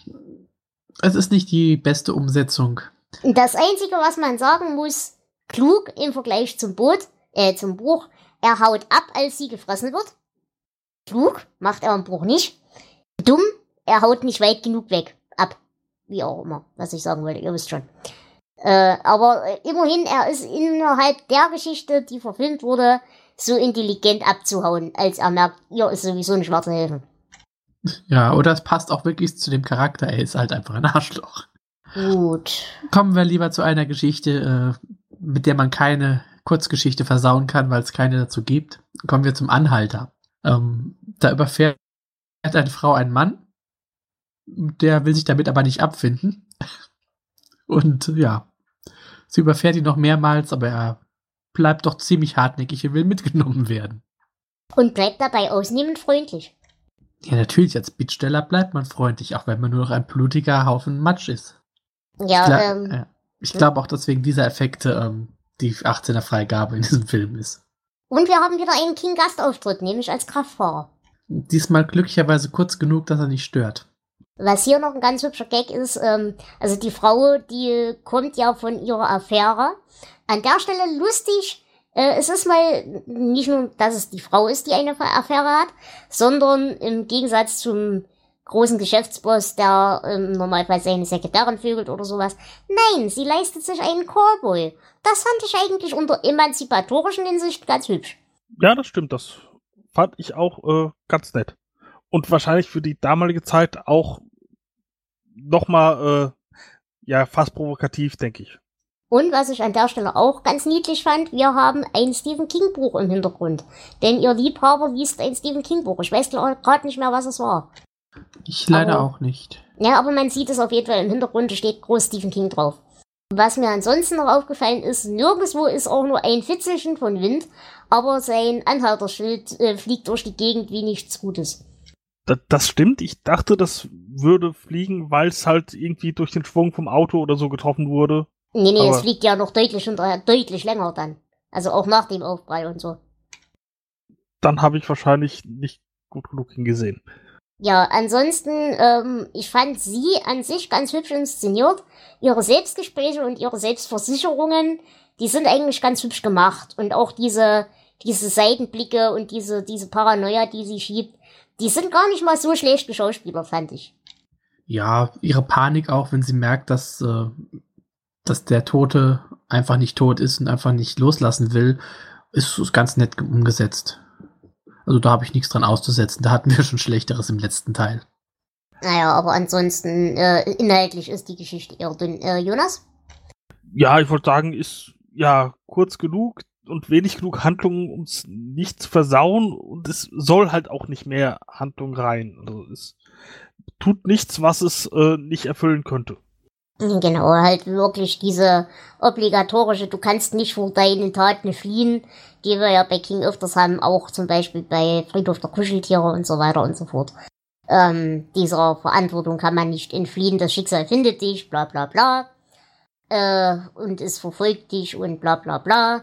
es ist nicht die beste Umsetzung. Das Einzige, was man sagen muss, klug im Vergleich zum Boot, äh, zum Buch, er haut ab, als sie gefressen wird. Klug, macht er im Buch nicht. Dumm, er haut nicht weit genug weg. Ab. Wie auch immer, was ich sagen wollte, ihr wisst schon. Äh, aber äh, immerhin, er ist innerhalb der Geschichte, die verfilmt wurde, so intelligent abzuhauen, als er merkt, ihr ist sowieso ein schwarzer Helfen. Ja, oder es passt auch wirklich zu dem Charakter, er ist halt einfach ein Arschloch. Gut. Kommen wir lieber zu einer Geschichte, äh, mit der man keine Kurzgeschichte versauen kann, weil es keine dazu gibt. Kommen wir zum Anhalter. Ähm, da überfährt eine Frau einen Mann, der will sich damit aber nicht abfinden. Und ja, sie überfährt ihn noch mehrmals, aber er bleibt doch ziemlich hartnäckig und will mitgenommen werden. Und bleibt dabei ausnehmend freundlich. Ja, natürlich, als Bittsteller bleibt man freundlich, auch wenn man nur noch ein blutiger Haufen Matsch ist. Ja, ich glaub, ähm. Ja. Ich glaube auch, dass wegen dieser Effekte ähm, die 18er Freigabe in diesem Film ist. Und wir haben wieder einen King-Gastauftritt, nämlich als Kraftfahrer. Diesmal glücklicherweise kurz genug, dass er nicht stört. Was hier noch ein ganz hübscher Gag ist, ähm, also die Frau, die kommt ja von ihrer Affäre. An der Stelle lustig, äh, es ist mal nicht nur, dass es die Frau ist, die eine Affäre hat, sondern im Gegensatz zum großen Geschäftsboss, der im Normalfall seine Sekretärin vögelt oder sowas. Nein, sie leistet sich einen Callboy. Das fand ich eigentlich unter emanzipatorischen Hinsicht ganz hübsch. Ja, das stimmt. Das fand ich auch äh, ganz nett. Und wahrscheinlich für die damalige Zeit auch nochmal, äh, ja, fast provokativ, denke ich. Und was ich an der Stelle auch ganz niedlich fand, wir haben ein Stephen King Buch im Hintergrund. Denn ihr Liebhaber liest ein Stephen King Buch. Ich weiß gerade nicht mehr, was es war. Ich leider aber, auch nicht. Ja, aber man sieht es auf jeden Fall im Hintergrund, steht groß Stephen King drauf. Was mir ansonsten noch aufgefallen ist, nirgendwo ist auch nur ein Fitzelchen von Wind, aber sein Anhalterschild äh, fliegt durch die Gegend wie nichts Gutes. Das, das stimmt. Ich dachte, das würde fliegen, weil es halt irgendwie durch den Schwung vom Auto oder so getroffen wurde. Nee, nee, es fliegt ja noch deutlich hinterher, deutlich länger dann. Also auch nach dem Aufprall und so. Dann habe ich wahrscheinlich nicht gut genug hingesehen. Ja, ansonsten, ähm, ich fand sie an sich ganz hübsch inszeniert. Ihre Selbstgespräche und ihre Selbstversicherungen, die sind eigentlich ganz hübsch gemacht. Und auch diese, diese Seitenblicke und diese, diese Paranoia, die sie schiebt, die sind gar nicht mal so schlecht geschauspielert, fand ich. Ja, ihre Panik auch, wenn sie merkt, dass, äh, dass der Tote einfach nicht tot ist und einfach nicht loslassen will, ist ganz nett umgesetzt. Also da habe ich nichts dran auszusetzen. Da hatten wir schon Schlechteres im letzten Teil. Naja, aber ansonsten äh, inhaltlich ist die Geschichte eher dünn. Äh, Jonas? Ja, ich wollte sagen, ist ja kurz genug und wenig genug Handlung, um es nicht zu versauen. Und es soll halt auch nicht mehr Handlung rein. Also es tut nichts, was es äh, nicht erfüllen könnte. Genau, halt wirklich diese obligatorische, du kannst nicht vor deinen Taten fliehen, die wir ja bei King öfters haben, auch zum Beispiel bei Friedhof der Kuscheltiere und so weiter und so fort. Ähm, dieser Verantwortung kann man nicht entfliehen, das Schicksal findet dich, bla bla bla. Äh, und es verfolgt dich und bla bla bla.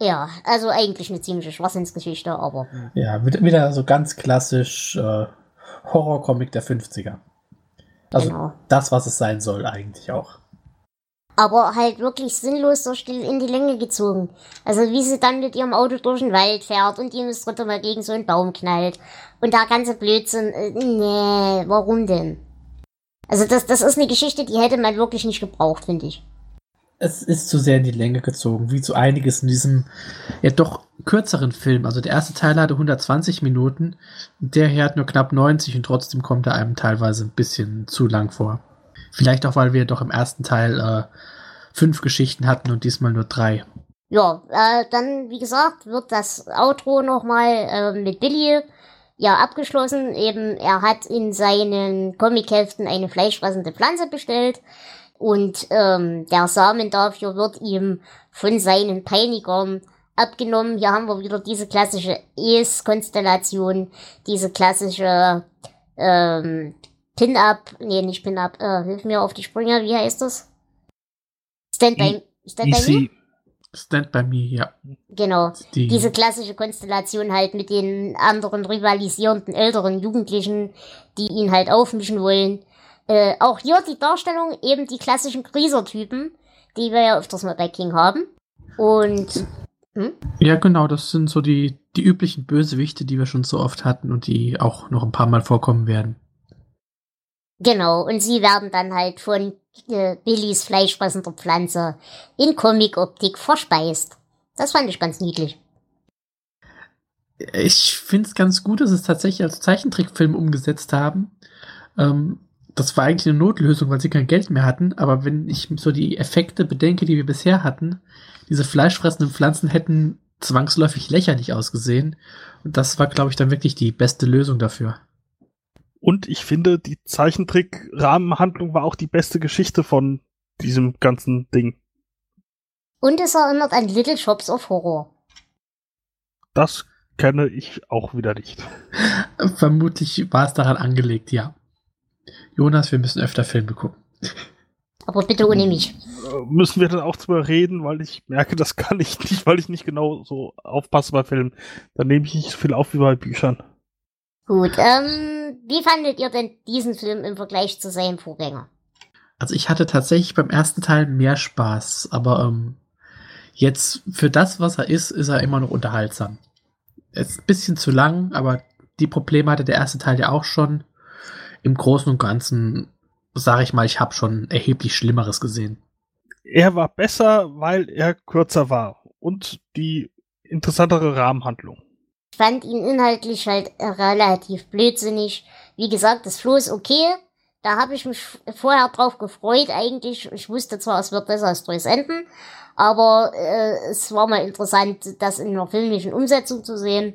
Ja, also eigentlich eine ziemliche Schwachsinnsgeschichte, aber. Ja, wieder so ganz klassisch äh, Horrorcomic der 50er. Also genau. das, was es sein soll, eigentlich auch. aber halt wirklich sinnlos durch die, in die Länge gezogen. Also wie sie dann mit ihrem Auto durch den Wald fährt und die das dritte Mal gegen so einen Baum knallt. Und der ganze Blödsinn, äh, nee, warum denn? Also das, das ist eine Geschichte, die hätte man wirklich nicht gebraucht, finde ich. Es ist zu sehr in die Länge gezogen, wie zu einiges in diesem ja doch kürzeren Film. Also der erste Teil hatte 120 Minuten, der hier hat nur knapp 90 und trotzdem kommt er einem teilweise ein bisschen zu lang vor. Vielleicht auch, weil wir doch im ersten Teil äh, fünf Geschichten hatten und diesmal nur drei. Ja, äh, dann, wie gesagt, wird das Outro nochmal äh, mit Billy ja abgeschlossen. Eben, er hat in seinen Comicheften eine fleischfressende Pflanze bestellt und ähm, der Samen dafür wird ihm von seinen Peinigern abgenommen. Hier haben wir wieder diese klassische Es-Konstellation, diese klassische ähm, Pin-Up, nee, nicht Pin-Up, äh, hilf mir auf die Sprünge, wie heißt das? Stand by, Stand by Me? Stand by Me, ja. Genau. Die. Diese klassische Konstellation halt mit den anderen rivalisierenden älteren Jugendlichen, die ihn halt aufmischen wollen. Äh, auch hier die Darstellung eben die klassischen Kriesertypen, die wir ja öfters mal bei King haben. Und hm? Ja, genau, das sind so die, die üblichen Bösewichte, die wir schon so oft hatten und die auch noch ein paar Mal vorkommen werden. Genau, und sie werden dann halt von äh, Billys fleischfressender Pflanze in Comic-Optik verspeist. Das fand ich ganz niedlich. Ich finde es ganz gut, dass sie es tatsächlich als Zeichentrickfilm umgesetzt haben. Ähm, das war eigentlich eine Notlösung, weil sie kein Geld mehr hatten. Aber wenn ich so die Effekte bedenke, die wir bisher hatten, diese fleischfressenden Pflanzen hätten zwangsläufig lächerlich ausgesehen. Und das war, glaube ich, dann wirklich die beste Lösung dafür. Und ich finde, die Zeichentrick-Rahmenhandlung war auch die beste Geschichte von diesem ganzen Ding. Und es erinnert an Little Shops of Horror. Das kenne ich auch wieder nicht. [LAUGHS] Vermutlich war es daran angelegt, ja. Jonas, wir müssen öfter Filme gucken. Aber bitte ohne mich. Äh, müssen wir dann auch drüber reden, weil ich merke, das kann ich nicht, weil ich nicht genau so aufpasse bei Filmen. Dann nehme ich nicht so viel auf wie bei Büchern. Gut, ähm, wie fandet ihr denn diesen Film im Vergleich zu seinem Vorgänger? Also ich hatte tatsächlich beim ersten Teil mehr Spaß, aber ähm, jetzt für das, was er ist, ist er immer noch unterhaltsam. Er ist ein bisschen zu lang, aber die Probleme hatte der erste Teil ja auch schon. Im Großen und Ganzen sage ich mal, ich habe schon erheblich Schlimmeres gesehen. Er war besser, weil er kürzer war und die interessantere Rahmenhandlung. Ich fand ihn inhaltlich halt relativ blödsinnig. Wie gesagt, das Floh ist okay. Da habe ich mich vorher drauf gefreut eigentlich. Ich wusste zwar, es wird desaströs enden, aber äh, es war mal interessant, das in einer filmischen Umsetzung zu sehen.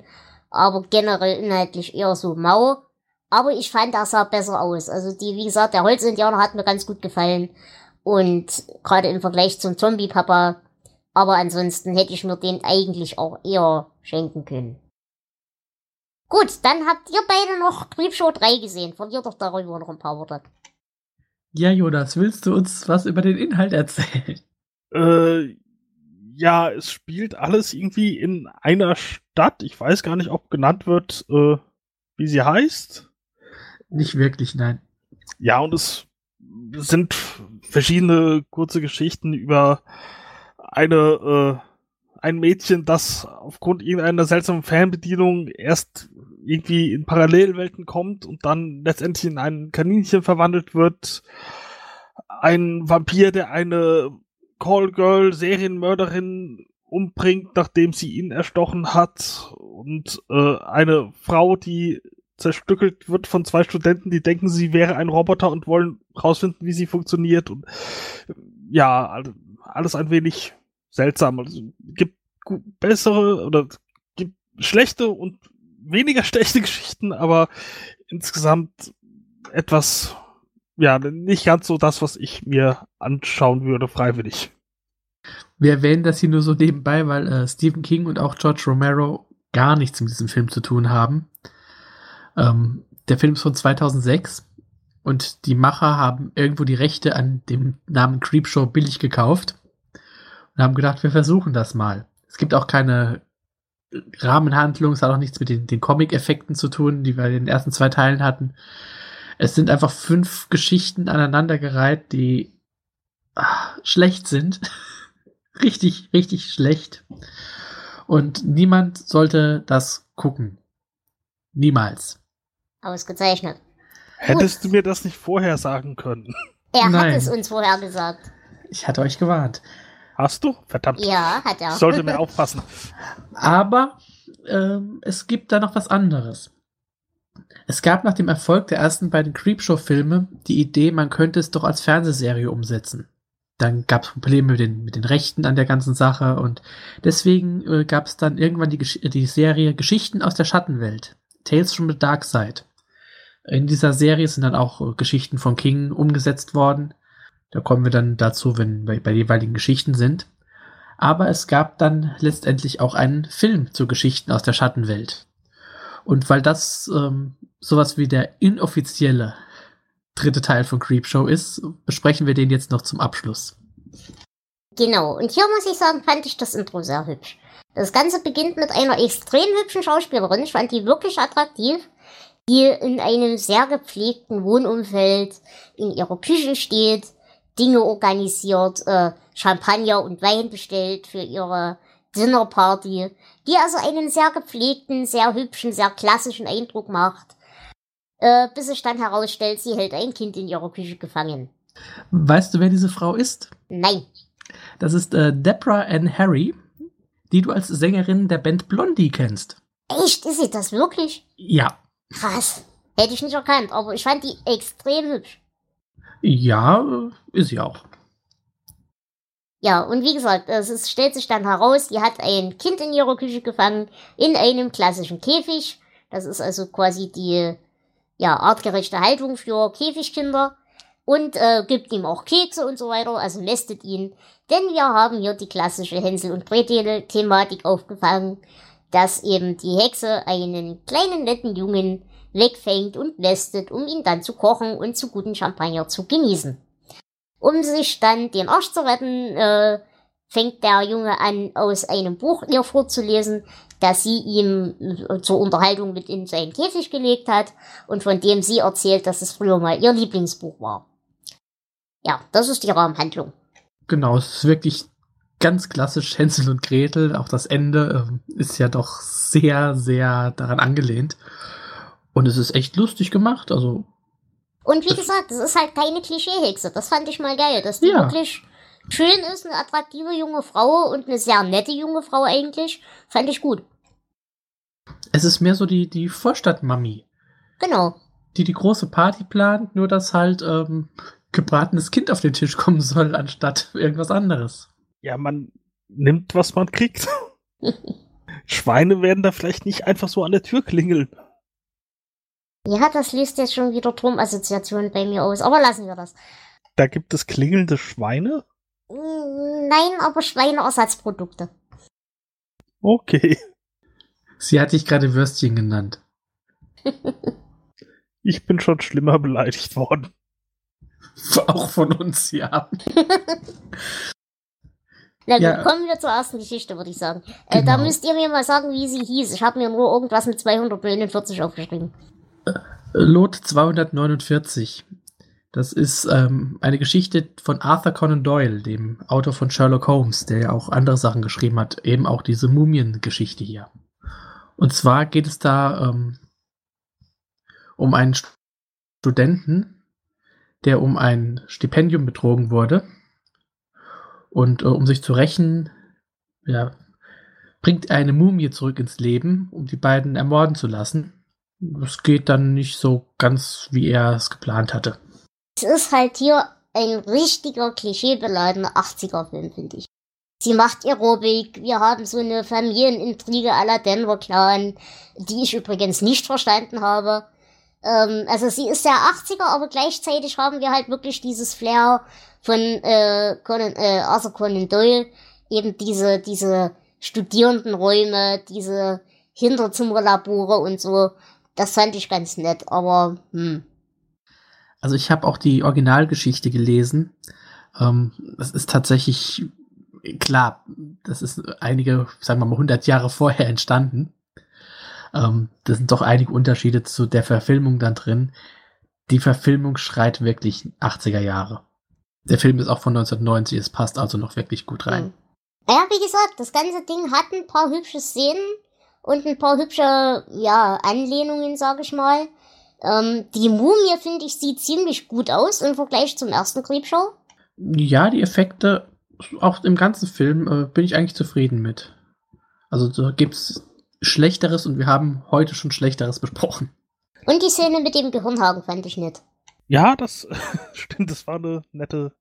Aber generell inhaltlich eher so mau. Aber ich fand, das sah besser aus. Also die, wie gesagt, der Holzindianer hat mir ganz gut gefallen. Und gerade im Vergleich zum Zombie-Papa. Aber ansonsten hätte ich mir den eigentlich auch eher schenken können. Gut, dann habt ihr beide noch Creepshow 3 gesehen. Verliert doch darüber noch ein paar Worte. Ja, Jonas, willst du uns was über den Inhalt erzählen? Äh, ja, es spielt alles irgendwie in einer Stadt. Ich weiß gar nicht, ob genannt wird, äh, wie sie heißt. Nicht wirklich, nein. Ja, und es sind verschiedene kurze Geschichten über eine, äh, ein Mädchen, das aufgrund irgendeiner seltsamen Fernbedienung erst irgendwie in Parallelwelten kommt und dann letztendlich in ein Kaninchen verwandelt wird. Ein Vampir, der eine Callgirl, Serienmörderin umbringt, nachdem sie ihn erstochen hat. Und äh, eine Frau, die zerstückelt wird von zwei Studenten, die denken, sie wäre ein Roboter und wollen rausfinden, wie sie funktioniert. Und ja, alles ein wenig seltsam. Also, gibt bessere oder gibt schlechte und weniger [LAUGHS] schlechte Geschichten, aber insgesamt etwas, ja, nicht ganz so das, was ich mir anschauen würde, freiwillig. Wir erwähnen das hier nur so nebenbei, weil äh, Stephen King und auch George Romero gar nichts mit diesem Film zu tun haben. Ähm, der Film ist von 2006 und die Macher haben irgendwo die Rechte an dem Namen Creepshow billig gekauft und haben gedacht, wir versuchen das mal. Es gibt auch keine Rahmenhandlung, es hat auch nichts mit den, den Comic-Effekten zu tun, die wir in den ersten zwei Teilen hatten. Es sind einfach fünf Geschichten aneinandergereiht, die ah, schlecht sind. [LAUGHS] richtig, richtig schlecht. Und niemand sollte das gucken. Niemals. Ausgezeichnet. Hättest du mir das nicht vorher sagen können? Er Nein. hat es uns vorher gesagt. Ich hatte euch gewarnt. Hast du? Verdammt. Ja, hat er. Ich sollte mir aufpassen. Aber ähm, es gibt da noch was anderes. Es gab nach dem Erfolg der ersten beiden Creepshow-Filme die Idee, man könnte es doch als Fernsehserie umsetzen. Dann gab es Probleme mit den, mit den Rechten an der ganzen Sache und deswegen äh, gab es dann irgendwann die, die Serie Geschichten aus der Schattenwelt. Tales from the Dark Side. In dieser Serie sind dann auch äh, Geschichten von King umgesetzt worden. Da kommen wir dann dazu, wenn wir bei jeweiligen Geschichten sind. Aber es gab dann letztendlich auch einen Film zu Geschichten aus der Schattenwelt. Und weil das ähm, sowas wie der inoffizielle dritte Teil von Creepshow ist, besprechen wir den jetzt noch zum Abschluss. Genau, und hier muss ich sagen, fand ich das Intro sehr hübsch. Das Ganze beginnt mit einer extrem hübschen Schauspielerin, ich fand die wirklich attraktiv, die in einem sehr gepflegten Wohnumfeld in ihrer Küche steht, Dinge organisiert, äh, Champagner und Wein bestellt für ihre Dinnerparty, die also einen sehr gepflegten, sehr hübschen, sehr klassischen Eindruck macht, äh, bis sich dann herausstellt, sie hält ein Kind in ihrer Küche gefangen. Weißt du, wer diese Frau ist? Nein, Das ist äh, Deborah Ann Harry, die du als Sängerin der Band Blondie kennst. echt, ist sie das wirklich? Ja. Krass. Hätte ich nicht erkannt, aber ich fand die extrem hübsch. Ja, äh, ist sie auch. Ja, und wie gesagt, es ist, stellt sich dann heraus, die hat ein Kind in ihrer Küche gefangen, in einem klassischen Käfig. Das ist also quasi die, ja, artgerechte Haltung für Käfigkinder. Und äh, gibt ihm auch Kekse und so weiter, also mästet ihn. Denn wir haben hier die klassische Hänsel- und Gretel-Thematik aufgefangen, dass eben die Hexe einen kleinen netten Jungen wegfängt und mästet, um ihn dann zu kochen und zu guten Champagner zu genießen. Um sich dann den Arsch zu retten, äh, fängt der Junge an, aus einem Buch ihr vorzulesen, das sie ihm äh, zur Unterhaltung mit in seinen Käfig gelegt hat und von dem sie erzählt, dass es früher mal ihr Lieblingsbuch war. Ja, das ist die Rahmenhandlung. Genau, es ist wirklich ganz klassisch Hänsel und Gretel. Auch das Ende ähm, ist ja doch sehr, sehr daran angelehnt. Und es ist echt lustig gemacht. Also, Und wie gesagt, es ist halt keine Klischeehexe. Das fand ich mal geil, dass die Ja. wirklich schön ist, eine attraktive junge Frau und eine sehr nette junge Frau eigentlich. Fand ich gut. es ist mehr so die, die Vorstadtmami, Genau. die die große Party plant, nur dass halt ähm, gebratenes Kind auf den Tisch kommen soll, anstatt irgendwas anderes. Ja, man nimmt, was man kriegt. [LAUGHS] Schweine werden da vielleicht nicht einfach so an der Tür klingeln. Ja, das löst jetzt schon wieder Turmassoziationen bei mir aus. Aber lassen wir das. Da gibt es klingelnde Schweine? Mm, Nein, aber Schweineersatzprodukte. Okay. Sie hat dich gerade Würstchen genannt. [LAUGHS] Ich bin schon schlimmer beleidigt worden. Auch von uns, ja. [LAUGHS] Na gut, Ja. kommen wir zur ersten Geschichte, würde ich sagen. Äh, da Genau. müsst ihr mir mal sagen, wie sie hieß. Ich habe mir nur irgendwas mit 249 aufgeschrieben. Lot 249. Das ist ähm, eine Geschichte von Arthur Conan Doyle, dem Autor von Sherlock Holmes, der ja auch andere Sachen geschrieben hat, eben auch diese Mumien-Geschichte hier. Und zwar geht es da ähm, um einen Studenten, der um ein Stipendium betrogen wurde. Und äh, um sich zu rächen, ja, bringt eine Mumie zurück ins Leben, um die beiden ermorden zu lassen. Es geht dann nicht so ganz, wie er es geplant hatte. Es ist halt hier ein richtiger klischeebeladener 80er-Film, finde ich. Sie macht Aerobik, wir haben so eine Familienintrige la Denver Clan, die ich übrigens nicht verstanden habe. Ähm, also sie ist sehr 80er, aber gleichzeitig haben wir halt wirklich dieses Flair von äh, Conan, äh, Arthur Conan Doyle, eben diese, diese Studierendenräume, diese Hinterzimmerlabore und so. Das fand ich ganz nett, aber hm. Also ich habe auch die Originalgeschichte gelesen. Ähm, das ist tatsächlich klar, das ist einige, sagen wir mal, 100 Jahre vorher entstanden. Ähm, das sind doch einige Unterschiede zu der Verfilmung dann drin. Die Verfilmung schreit wirklich 80er Jahre. Der Film ist auch von 1990, es passt also noch wirklich gut rein. Hm. Ja, wie gesagt, das ganze Ding hat ein paar hübsche Szenen und ein paar hübsche, ja, Anlehnungen, sag ich mal. Ähm, die Mumie, finde ich, sieht ziemlich gut aus im Vergleich zum ersten Creepshow. Ja, die Effekte, auch im ganzen Film, äh, bin ich eigentlich zufrieden mit. Also da gibt's Schlechteres und wir haben heute schon Schlechteres besprochen. Und die Szene mit dem Gehirnhaken fand ich nett. Ja, das [LAUGHS] stimmt, das war eine nette.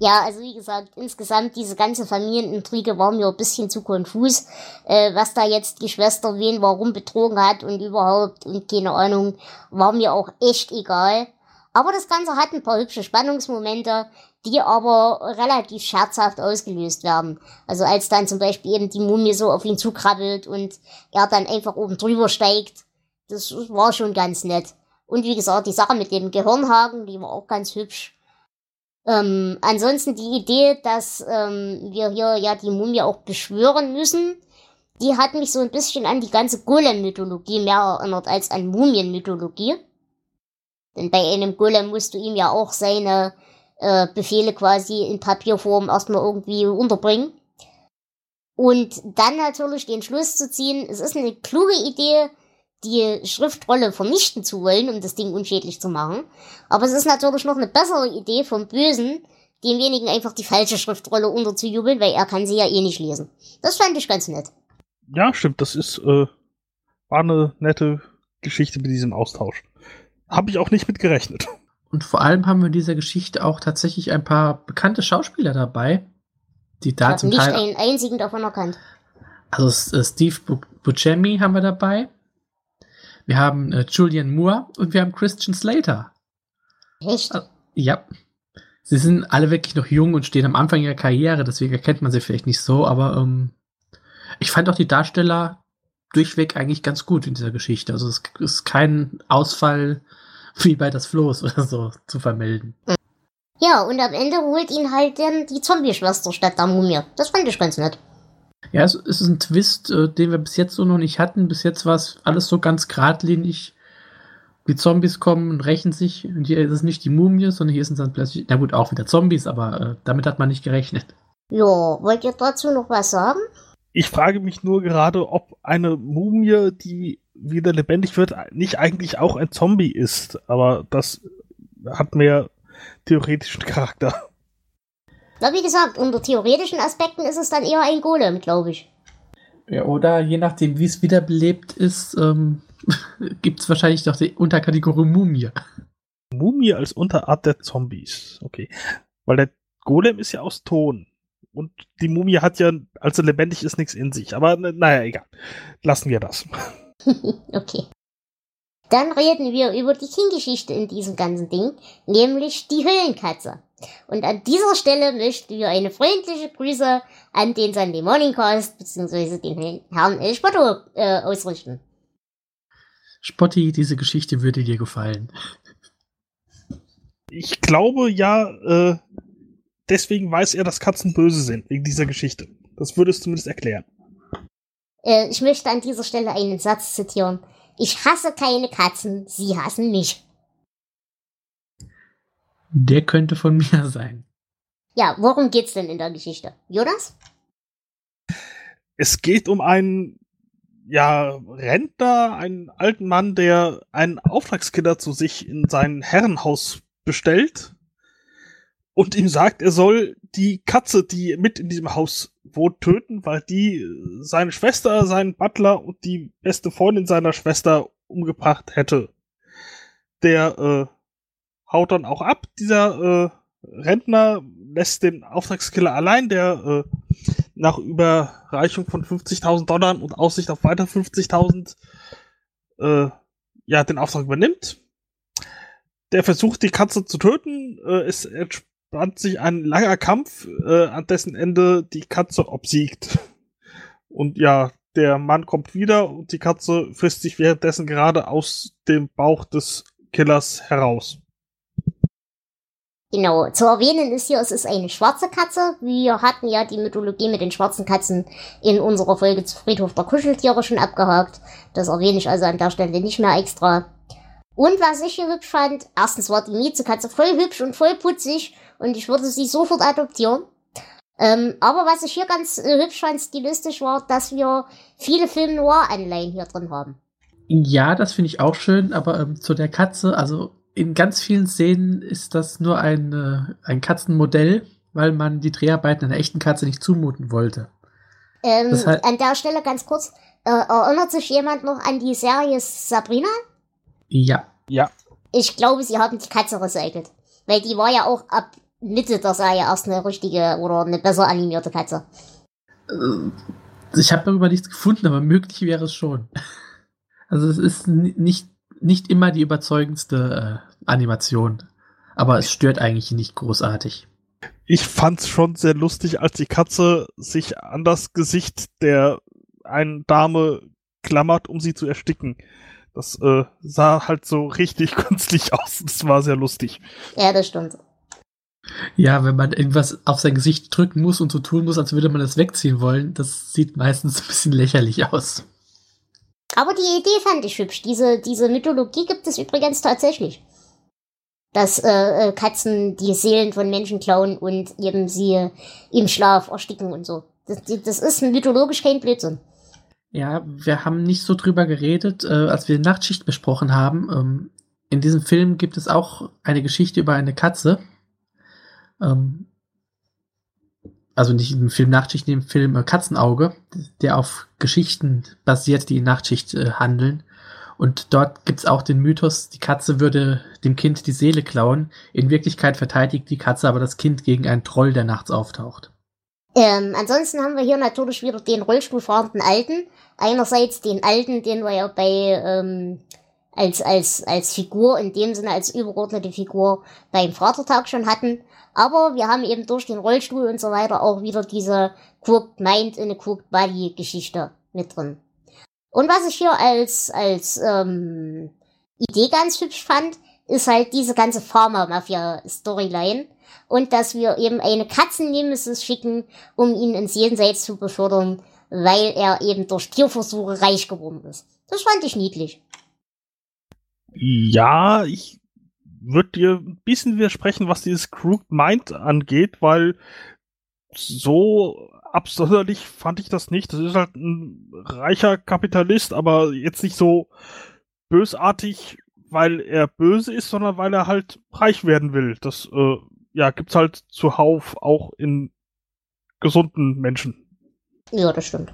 Ja, also wie gesagt, insgesamt diese ganze Familienintrige war mir ein bisschen zu konfus, äh, was da jetzt die Schwester wen warum betrogen hat und überhaupt und keine Ahnung, war mir auch echt egal. Aber das Ganze hat ein paar hübsche Spannungsmomente, die aber relativ scherzhaft ausgelöst werden. Also als dann zum Beispiel eben die Mumie so auf ihn zukrabbelt und er dann einfach oben drüber steigt, das war schon ganz nett. Und wie gesagt, die Sache mit dem Gehirnhaken, die war auch ganz hübsch. Ähm, ansonsten die Idee, dass ähm, wir hier ja die Mumie auch beschwören müssen, die hat mich so ein bisschen an die ganze Golem-Mythologie mehr erinnert als an Mumien-Mythologie. Denn bei einem Golem musst du ihm ja auch seine äh, Befehle quasi in Papierform erstmal irgendwie unterbringen. Und dann natürlich den Schluss zu ziehen, es ist eine kluge Idee, die Schriftrolle vernichten zu wollen, um das Ding unschädlich zu machen. Aber es ist natürlich noch eine bessere Idee vom Bösen, demjenigen einfach die falsche Schriftrolle unterzujubeln, weil er kann sie ja eh nicht lesen. Das fand ich ganz nett. Ja, stimmt, das ist, äh, war eine nette Geschichte mit diesem Austausch. Habe ich auch nicht mit gerechnet. Und vor allem haben wir in dieser Geschichte auch tatsächlich ein paar bekannte Schauspieler dabei, die da ich zum nicht Teil. einen einzigen davon erkannt. Also äh, Steve Bu- Buscemi haben wir dabei. Wir haben äh, Julian Moore und wir haben Christian Slater. Echt? Ah. Ja. Sie sind alle wirklich noch jung und stehen am Anfang ihrer Karriere, deswegen erkennt man sie vielleicht nicht so, aber ähm, ich fand auch die Darsteller durchweg eigentlich ganz gut in dieser Geschichte. Also es ist kein Ausfall [LAUGHS] wie bei das Floß oder so zu vermelden. Ja, und am Ende holt ihn halt dann die Zombie-Schwester statt der Mumie. Das fand ich ganz nett. Ja, es, ist ein Twist, äh, den wir bis jetzt so noch nicht hatten. Bis jetzt war es alles so ganz geradlinig. Die Zombies kommen und rächen sich. Und hier ist es nicht die Mumie, sondern hier sind es dann plötzlich, na gut, auch wieder Zombies, aber äh, damit hat man nicht gerechnet. Ja, wollt ihr dazu noch was sagen? Ich frage mich nur gerade, ob eine Mumie, die wieder lebendig wird, nicht eigentlich auch ein Zombie ist. Aber das hat mehr theoretischen Charakter. Na, wie gesagt, unter theoretischen Aspekten ist es dann eher ein Golem, glaube ich. Ja, oder je nachdem, wie es wiederbelebt ist, ähm, [LAUGHS] gibt es wahrscheinlich noch die Unterkategorie Mumie. Mumie als Unterart der Zombies. Okay. Weil der Golem ist ja aus Ton. Und die Mumie hat ja, als er lebendig ist, nichts in sich. Aber na- naja, egal. Lassen wir das. [LAUGHS] [LAUGHS] okay. Dann reden wir über die King-Geschichte in diesem ganzen Ding, nämlich die Hüllenkatze. Und an dieser Stelle möchten wir eine freundliche Grüße an den Sunday Morning Cast bzw. den Herrn El Spotto äh, ausrichten. Spotti, diese Geschichte würde dir gefallen. Ich glaube ja, äh, deswegen weiß er, dass Katzen böse sind, wegen dieser Geschichte. Das würde es zumindest erklären. Äh, ich möchte an dieser Stelle einen Satz zitieren. Ich hasse keine Katzen, sie hassen mich. Der könnte von [LAUGHS] mir sein. Ja, worum geht's denn in der Geschichte? Jonas? Es geht um einen, ja, Rentner, einen alten Mann, der einen Auftragskiller zu sich in sein Herrenhaus bestellt und ihm sagt, er soll die Katze, die mit in diesem Haus wohnt, töten, weil die seine Schwester, seinen Butler und die beste Freundin seiner Schwester umgebracht hätte. Der äh, haut dann auch ab. Dieser äh, Rentner lässt den Auftragskiller allein, der äh, nach Überreichung von 50.000 Dollar und Aussicht auf weitere 50.000 äh, ja, den Auftrag übernimmt. Der versucht, die Katze zu töten. Äh, es entspannt sich ein langer Kampf, äh, an dessen Ende die Katze obsiegt. Und ja, der Mann kommt wieder und die Katze frisst sich währenddessen gerade aus dem Bauch des Killers heraus. Genau, zu erwähnen ist hier, es ist eine schwarze Katze. Wir hatten ja die Mythologie mit den schwarzen Katzen in unserer Folge zu Friedhof der Kuscheltiere schon abgehakt. Das erwähne ich also an der Stelle nicht mehr extra. Und was ich hier hübsch fand, erstens war die Miezekatze voll hübsch und voll putzig und ich würde sie sofort adoptieren. Ähm, aber was ich hier ganz äh, hübsch fand, stilistisch war, dass wir viele Film Noir-Anleihen hier drin haben. Ja, das finde ich auch schön, aber ähm, zu der Katze, also in ganz vielen Szenen ist das nur ein, äh, ein Katzenmodell, weil man die Dreharbeiten einer echten Katze nicht zumuten wollte. Ähm, Das heißt- an der Stelle ganz kurz, äh, erinnert sich jemand noch an die Serie Sabrina? Ja. Ja. Ich glaube, sie haben die Katze recycelt. Weil die war ja auch ab Mitte der Serie erst eine richtige oder eine besser animierte Katze. Äh, Ich habe darüber nichts gefunden, aber möglich wäre es schon. [LAUGHS] Also es ist ni- nicht, nicht immer die überzeugendste äh, Animation, aber es stört eigentlich nicht großartig. Ich fand's schon sehr lustig, als die Katze sich an das Gesicht der einen Dame klammert, um sie zu ersticken. Das äh, sah halt so richtig [LAUGHS] künstlich aus. Das war sehr lustig. Ja, das stimmt. Ja, wenn man irgendwas auf sein Gesicht drücken muss und so tun muss, als würde man das wegziehen wollen, das sieht meistens ein bisschen lächerlich aus. Aber die Idee fand ich hübsch. Diese, diese Mythologie gibt es übrigens tatsächlich. Dass äh, äh, Katzen die Seelen von Menschen klauen und eben sie im Schlaf ersticken und so. Das, das ist mythologisch kein Blödsinn. Ja, wir haben nicht so drüber geredet, äh, als wir Nachtschicht besprochen haben. Ähm, in diesem Film gibt es auch eine Geschichte über eine Katze. Ähm, also nicht im Film Nachtschicht, im Film äh, Katzenauge, der auf Geschichten basiert, die in Nachtschicht äh, handeln. Und dort gibt es auch den Mythos, die Katze würde dem Kind die Seele klauen. In Wirklichkeit verteidigt die Katze aber das Kind gegen einen Troll, der nachts auftaucht. Ähm, ansonsten haben wir hier natürlich wieder den Rollstuhlfahrenden Alten. Einerseits den Alten, den wir ja bei ähm, als, als, als Figur, in dem Sinne als übergeordnete Figur beim Vatertag schon hatten. Aber wir haben eben durch den Rollstuhl und so weiter auch wieder diese Crooked Mind in a Crooked Body Geschichte mit drin. Und was ich hier als, als ähm, Idee ganz hübsch fand, ist halt diese ganze Pharma-Mafia-Storyline. Und dass wir eben eine Katzennemesis schicken, um ihn ins Jenseits zu befördern, weil er eben durch Tierversuche reich geworden ist. Das fand ich niedlich. Ja, ich würde dir ein bisschen widersprechen, was dieses Crooked Mind angeht, weil so absonderlich fand ich das nicht. Das ist halt ein reicher Kapitalist, aber jetzt nicht so bösartig, weil er böse ist, sondern weil er halt reich werden will. Das äh, ja gibt's halt zuhauf auch in gesunden Menschen. Ja, das stimmt.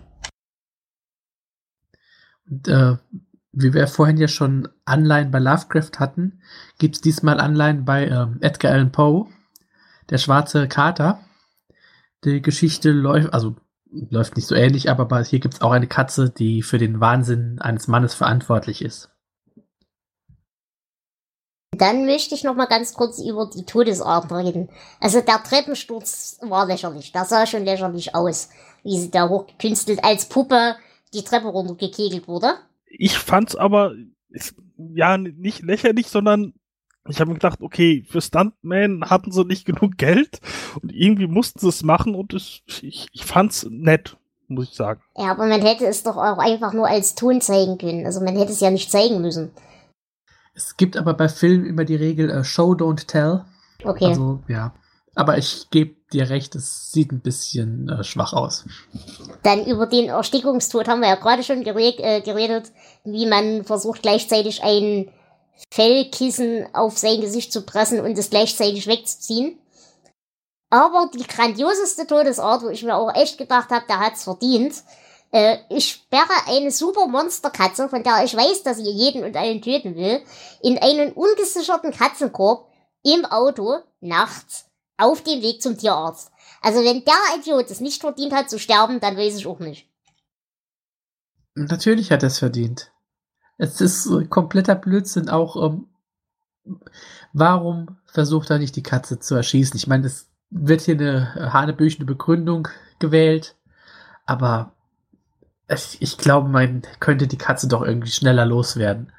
Und, äh, wie wir vorhin ja schon Anleihen bei Lovecraft hatten, gibt es diesmal Anleihen bei ähm, Edgar Allan Poe, der schwarze Kater. Die Geschichte läuft, also läuft nicht so ähnlich, aber hier gibt es auch eine Katze, die für den Wahnsinn eines Mannes verantwortlich ist. Dann möchte ich noch mal ganz kurz über die Todesart reden. Also der Treppensturz war lächerlich. Der sah schon lächerlich aus, wie sie da hochgekünstelt als Puppe die Treppe runtergekegelt wurde. Ich fand's aber ist, ja nicht lächerlich, sondern ich habe mir gedacht, okay, für Stuntman hatten sie nicht genug [LAUGHS] Geld und irgendwie mussten sie es machen und es, ich, ich fand's nett, muss ich sagen. Ja, aber man hätte es doch auch einfach nur als Ton zeigen können. Also man hätte es ja nicht zeigen müssen. Es gibt aber bei Filmen immer die Regel äh, Show, don't tell. Okay. Also, ja. Aber ich gebe dir recht, es sieht ein bisschen äh, schwach aus. Dann über den Erstickungstod haben wir ja gerade schon gere äh, geredet, wie man versucht gleichzeitig ein Fellkissen auf sein Gesicht zu pressen und es gleichzeitig wegzuziehen. Aber die grandioseste Todesart, wo ich mir auch echt gedacht habe, der hat's verdient. Äh, ich sperre eine super Monsterkatze, von der ich weiß, dass sie jeden und allen töten will, in einen ungesicherten Katzenkorb im Auto nachts auf dem Weg zum Tierarzt. Also wenn der Idiot es nicht verdient hat zu sterben, dann weiß ich auch nicht. Natürlich hat er es verdient. Es ist kompletter Blödsinn auch. Ähm, warum versucht er nicht die Katze zu erschießen? Ich meine, es wird hier eine hanebüchene Begründung gewählt, aber ich, ich glaube, man könnte die Katze doch irgendwie schneller loswerden.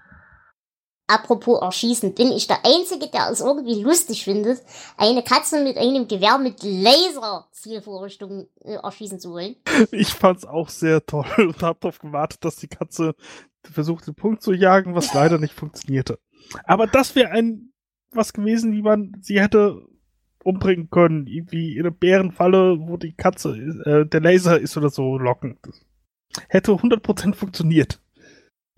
Apropos Erschießen, bin ich der Einzige, der es irgendwie lustig findet, eine Katze mit einem Gewehr mit Laser-Zielvorrichtung äh, erschießen zu wollen. Ich fand's auch sehr toll [LAUGHS] und hab darauf gewartet, dass die Katze versucht, den Punkt zu jagen, was leider nicht funktionierte. Aber das wäre ein was gewesen, wie man sie hätte umbringen können. Irgendwie in eine Bärenfalle, wo die Katze, äh, der Laser ist oder so locken. Hätte 100% funktioniert.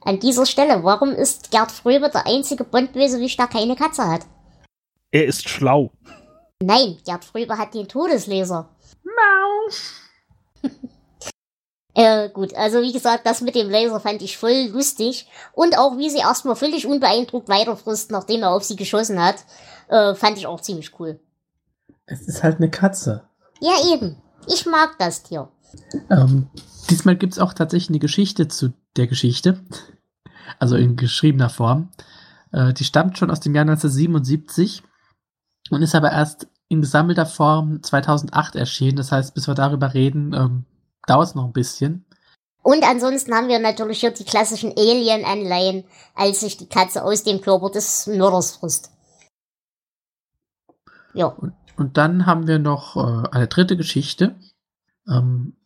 An dieser Stelle, warum ist Gerd Fröber der einzige Bond-Bösewicht, der keine Katze hat? Er ist schlau. Nein, Gerd Fröber hat den Todeslaser. Mau. [LAUGHS] Äh, gut, also wie gesagt, das mit dem Laser fand ich voll lustig. Und auch wie sie erstmal völlig unbeeindruckt weiterfrisst, nachdem er auf sie geschossen hat, äh, fand ich auch ziemlich cool. Es ist halt eine Katze. Ja, eben. Ich mag das Tier. Ähm, diesmal gibt es auch tatsächlich eine Geschichte zu der Geschichte. Also in geschriebener Form. Äh, die stammt schon aus dem Jahr 1977 und ist aber erst in gesammelter Form 2008 erschienen. Das heißt, bis wir darüber reden, ähm, dauert es noch ein bisschen. Und ansonsten haben wir natürlich hier die klassischen Alien-Anleihen, als sich die Katze aus dem Körper des Mörders frisst. Ja. Und, und dann haben wir noch äh, eine dritte Geschichte. Ähm,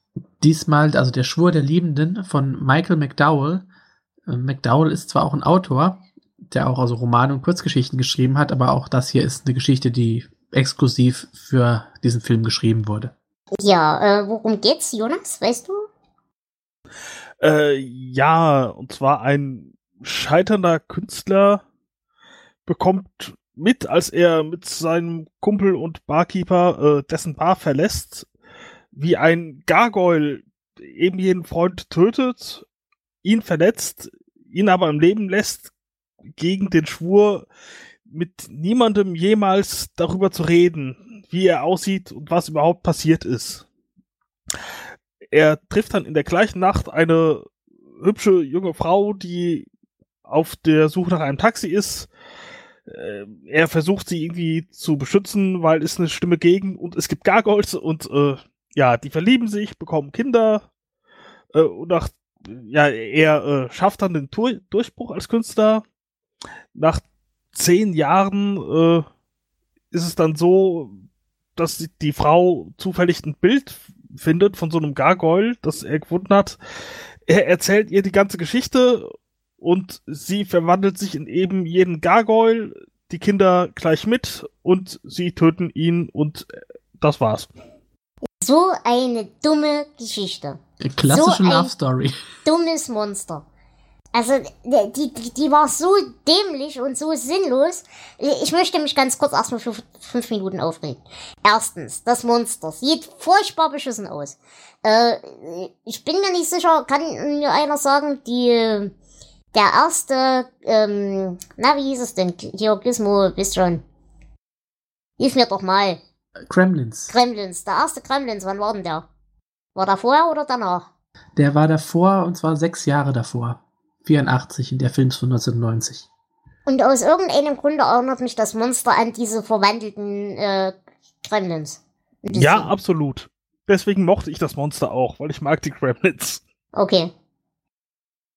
diesmal, also der Schwur der Liebenden von Michael McDowell. Äh, McDowell ist zwar auch ein Autor, der auch also Romane und Kurzgeschichten geschrieben hat, aber auch das hier ist eine Geschichte, die exklusiv für diesen Film geschrieben wurde. Ja, äh, worum geht's, Jonas? Weißt du? Äh, ja, und zwar ein scheiternder Künstler bekommt mit, als er mit seinem Kumpel und Barkeeper äh, dessen Bar verlässt, wie ein Gargoyle eben jeden Freund tötet, ihn verletzt, ihn aber im Leben lässt, gegen den Schwur, mit niemandem jemals darüber zu reden, wie er aussieht und was überhaupt passiert ist. Er trifft dann in der gleichen Nacht eine hübsche junge Frau, die auf der Suche nach einem Taxi ist. Äh, er versucht sie irgendwie zu beschützen, weil es eine Stimme gegen und es gibt Gargoyles und äh, ja, die verlieben sich, bekommen Kinder äh, und nach ja, er äh, schafft dann den Tour Durchbruch als Künstler. Nach zehn Jahren äh, ist es dann so, dass die Frau zufällig ein Bild findet von so einem Gargoyle, das er gefunden hat. Er erzählt ihr die ganze Geschichte und sie verwandelt sich in eben jeden Gargoyle, die Kinder gleich mit und sie töten ihn und das war's. So eine dumme Geschichte. Klassische So ein- Love Story. Dummes Monster. Also, die, die, die war so dämlich und so sinnlos. Ich möchte mich ganz kurz erstmal für fünf Minuten aufregen. Erstens, das Monster sieht furchtbar beschissen aus. Äh, ich bin mir nicht sicher, kann mir einer sagen, die, der erste, ähm, na, wie hieß es denn? Hier, Gizmo, wisst schon. Hilf mir doch mal. Kremlins. Kremlins, der erste Kremlins, wann war denn der? War der vorher oder danach? Der war davor und zwar sechs Jahre davor. 84 in der Film ist von 1990. Und aus irgendeinem Grunde erinnert mich das Monster an diese verwandelten äh, Gremlins. Ja, absolut. Deswegen mochte ich das Monster auch, weil ich mag die Gremlins. Okay.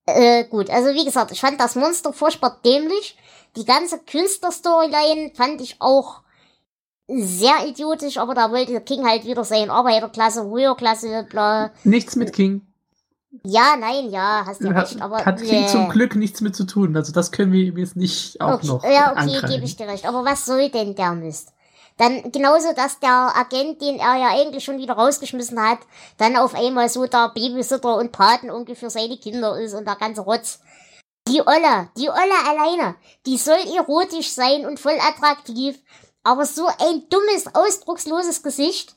Äh, gut, also wie gesagt, ich fand das Monster furchtbar dämlich. Die ganze Künstlerstoryline fand ich auch sehr idiotisch, aber da wollte King halt wieder sein Arbeiterklasse, Höherklasse, bla. Nichts mit King. Ja, nein, ja, hast du Hat, recht, aber. hat King äh, zum Glück nichts mit zu tun. Also das können wir ihm jetzt nicht auch okay, noch Ja, okay, gebe ich dir recht. Aber was soll denn der Mist? Dann genauso, dass der Agent, den er ja eigentlich schon wieder rausgeschmissen hat, dann auf einmal so der Babysitter und Patenonkel für seine Kinder ist und der ganze Rotz. Die Olle, die Olle alleine, die soll erotisch sein und voll attraktiv, aber so ein dummes, ausdrucksloses Gesicht.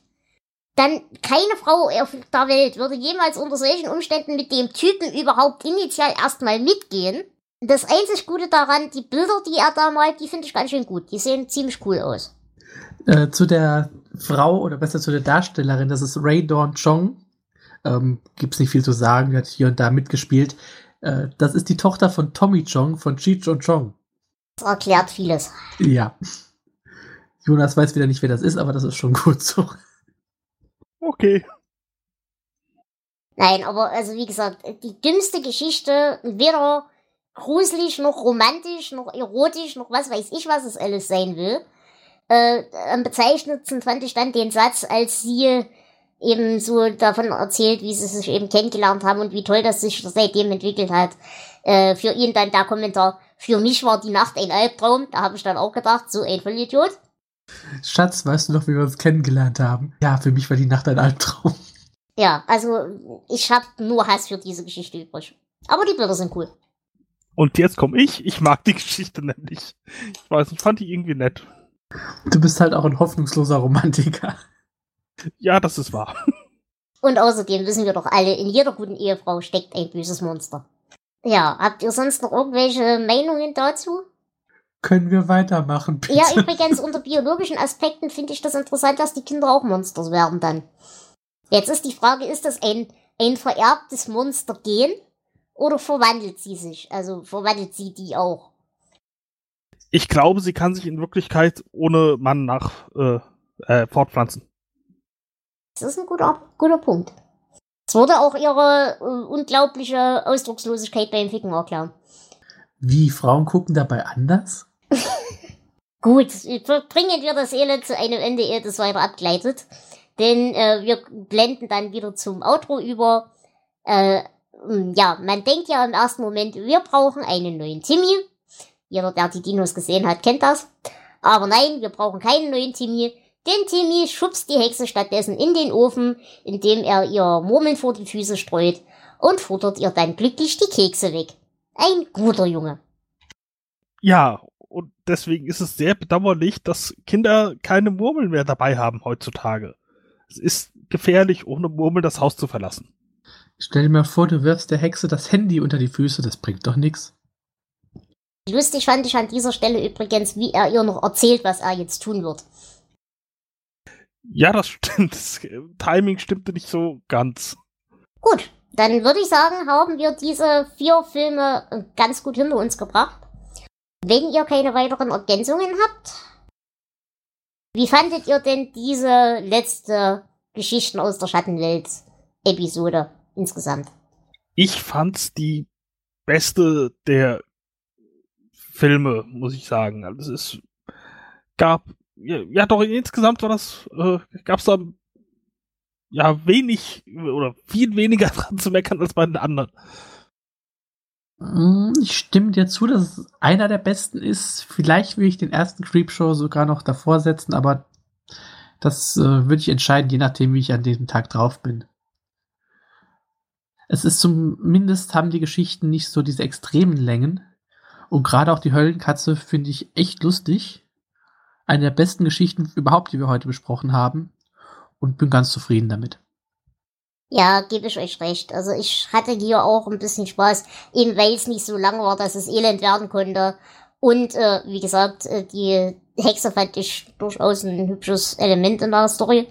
Dann keine Frau auf der Welt würde jemals unter solchen Umständen mit dem Typen überhaupt initial erstmal mitgehen. Das einzig Gute daran, die Bilder, die er da malt, die finde ich ganz schön gut. Die sehen ziemlich cool aus. Äh, zu der Frau oder besser zu der Darstellerin, das ist Ray Dawn Chong. Ähm, gibt's nicht viel zu sagen, die hat hier und da mitgespielt. Äh, das ist die Tochter von Tommy Chong von Cheech und Chong. Das erklärt vieles. Ja. Jonas weiß wieder nicht, wer das ist, aber das ist schon [LAUGHS] gut so. Okay. Nein, aber also wie gesagt, die dümmste Geschichte, weder gruselig noch romantisch noch erotisch noch was weiß ich, was es alles sein will. Äh, am bezeichnendsten fand ich dann den Satz, als sie eben so davon erzählt, wie sie sich eben kennengelernt haben und wie toll das sich seitdem entwickelt hat. Äh, für ihn dann der Kommentar, Für mich war die Nacht ein Albtraum. Da habe ich dann auch gedacht, so ein Vollidiot. Schatz, weißt du noch, wie wir uns kennengelernt haben? Ja, für mich war die Nacht ein Albtraum. Ja, also ich habe nur Hass für diese Geschichte übrig. Aber die Bilder sind cool. Und jetzt komme ich. Ich mag die Geschichte nämlich. Ich weiß, ich fand die irgendwie nett. Du bist halt auch ein hoffnungsloser Romantiker. Ja, das ist wahr. Und außerdem wissen wir doch alle, in jeder guten Ehefrau steckt ein böses Monster. Ja, habt ihr sonst noch irgendwelche Meinungen dazu? Können wir weitermachen, bitte? Ja, übrigens, unter biologischen Aspekten finde ich das interessant, dass die Kinder auch Monsters werden dann. Jetzt ist die Frage, ist das ein, ein vererbtes Monster-Gen oder verwandelt sie sich? Also verwandelt sie die auch? Ich glaube, sie kann sich in Wirklichkeit ohne Mann nach äh, äh, fortpflanzen. Das ist ein guter, guter Punkt. Es wurde auch ihre äh, unglaubliche Ausdruckslosigkeit beim Ficken erklären. Wie, Frauen gucken dabei anders? [LAUGHS] Gut, bringen wir das Elend zu einem Ende, ehe das weiter abgleitet. Denn äh, wir blenden dann wieder zum Outro über. Äh, ja, man denkt ja im ersten Moment, wir brauchen einen neuen Timmy. Jeder, der die Dinos gesehen hat, kennt das. Aber nein, wir brauchen keinen neuen Timmy. Denn Timmy schubst die Hexe stattdessen in den Ofen, indem er ihr Murmeln vor die Füße streut und futtert ihr dann glücklich die Kekse weg. Ein guter Junge. Ja, und deswegen ist es sehr bedauerlich, dass Kinder keine Murmeln mehr dabei haben heutzutage. Es ist gefährlich, ohne Murmel das Haus zu verlassen. Stell dir mal vor, du wirfst der Hexe das Handy unter die Füße, das bringt doch nichts. Lustig fand ich an dieser Stelle übrigens, wie er ihr noch erzählt, was er jetzt tun wird. Ja, das stimmt. Das Timing stimmte nicht so ganz. Gut, dann würde ich sagen, haben wir diese vier Filme ganz gut hinter uns gebracht. Wenn ihr keine weiteren Ergänzungen habt, wie fandet ihr denn diese letzte Geschichten aus der Schattenwelt Episode insgesamt? Ich fand's die beste der Filme, muss ich sagen. Also es gab ja, ja doch insgesamt war das äh, gab's da ja wenig oder viel weniger [LAUGHS] dran zu meckern als bei den anderen. Mm, ich stimme dir zu, dass es einer der besten ist. Vielleicht will ich den ersten Creepshow sogar noch davor setzen, aber das äh, würde ich entscheiden, je nachdem, wie ich an diesem Tag drauf bin. Es ist zumindest, haben die Geschichten nicht so diese extremen Längen. Und gerade auch die Höllenkatze finde ich echt lustig. Eine der besten Geschichten überhaupt, die wir heute besprochen haben. Und bin ganz zufrieden damit. Ja, gebe ich euch recht. Also ich hatte hier auch ein bisschen Spaß, eben weil es nicht so lang war, dass es elend werden konnte. Und äh, wie gesagt, äh, die Hexe fand ich durchaus ein hübsches Element in der Story.